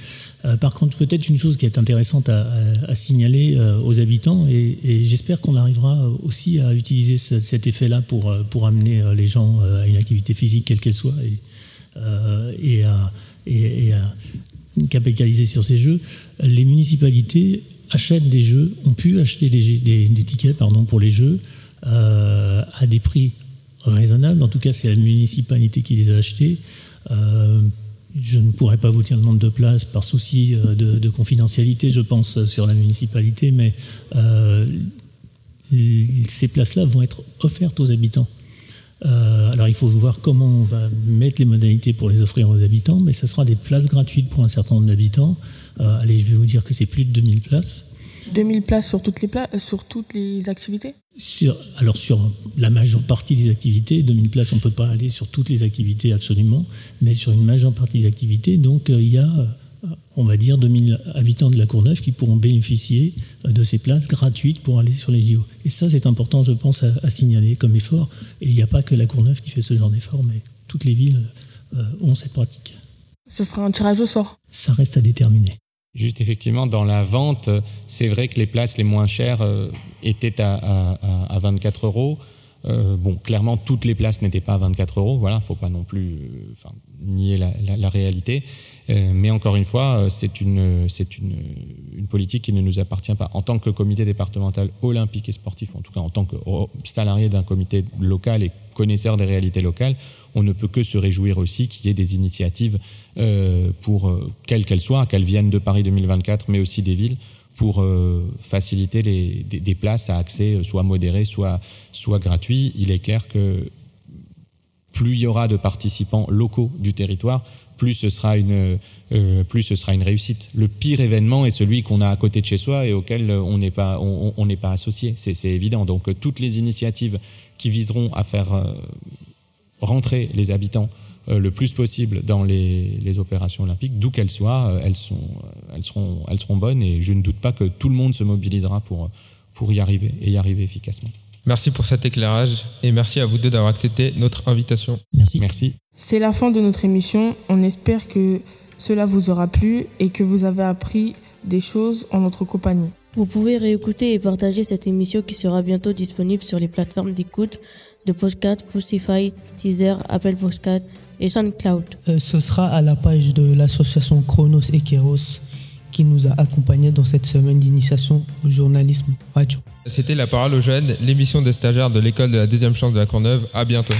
Euh, par contre, peut-être une chose qui est intéressante à, signaler aux habitants, et, j'espère qu'on arrivera aussi à utiliser cet effet-là pour, pour amener les gens à une activité physique, quelle qu'elle soit, et, à, capitaliser sur ces jeux. Les municipalités achètent des jeux, ont pu acheter des, des tickets pardon, pour les jeux euh, à des prix raisonnables. En tout cas, c'est la municipalité qui les a achetés. Euh, je ne pourrais pas vous dire le nombre de places par souci euh, de, confidentialité, je pense, sur la municipalité, mais ces places-là vont être offertes aux habitants. alors il faut voir comment on va mettre les modalités pour les offrir aux habitants, mais ce sera des places gratuites pour un certain nombre d'habitants. allez, je vais vous dire que c'est plus de 2000 places. 2000 places sur toutes les, sur toutes les activités? Sur, alors sur la majeure partie des activités, 2000 places, on ne peut pas aller sur toutes les activités absolument, mais sur une majeure partie des activités, donc euh, il y a, euh, on va dire, 2000 habitants de la Courneuve qui pourront bénéficier euh, de ces places gratuites pour aller sur les JO. Et ça, c'est important, je pense, à, signaler comme effort. Et il n'y a pas que la Courneuve qui fait ce genre d'effort, mais toutes les villes ont cette pratique. Ce sera un tirage au sort? Ça reste à déterminer. Juste effectivement, dans la vente, c'est vrai que les places les moins chères euh, étaient à, à, 24 euros. Euh, bon, clairement, toutes les places n'étaient pas à 24 euros. Voilà, faut pas non plus euh, nier la, réalité. mais encore une fois, c'est une, politique qui ne nous appartient pas. En tant que comité départemental olympique et sportif, en tout cas en tant que salarié d'un comité local et connaisseur des réalités locales, on ne peut que se réjouir aussi qu'il y ait des initiatives euh, pour, euh, quelles qu'elles soient, qu'elles viennent de Paris 2024, mais aussi des villes, pour euh, faciliter les, des, places à accès soit modéré, soit, soit gratuit. Il est clair que plus il y aura de participants locaux du territoire, plus ce sera une, plus ce sera une réussite. Le pire événement est celui qu'on a à côté de chez soi et auquel on n'est pas, on, n'est pas associé. C'est évident. Donc toutes les initiatives qui viseront à faire rentrer les habitants euh, le plus possible dans les, opérations olympiques, d'où qu'elles soient, euh, elles, sont, euh, elles, seront, elles seront bonnes et je ne doute pas que tout le monde se mobilisera pour, pour y arriver et y arriver efficacement. Merci pour cet éclairage et merci à vous deux d'avoir accepté notre invitation. Merci. Merci. C'est la fin de notre émission. On espère que cela vous aura plu et que vous avez appris des choses en notre compagnie. Vous pouvez réécouter et partager cette émission qui sera bientôt disponible sur les plateformes d'écoute de podcast, Spotify, Teaser, Apple Podcast et SoundCloud. Euh, ce sera à la page de l'association Chronos et Kéros qui nous a accompagnés dans cette semaine d'initiation au journalisme radio. C'était La Parole aux Jeunes, l'émission des stagiaires de l'école de la deuxième chance de la Courneuve. À bientôt.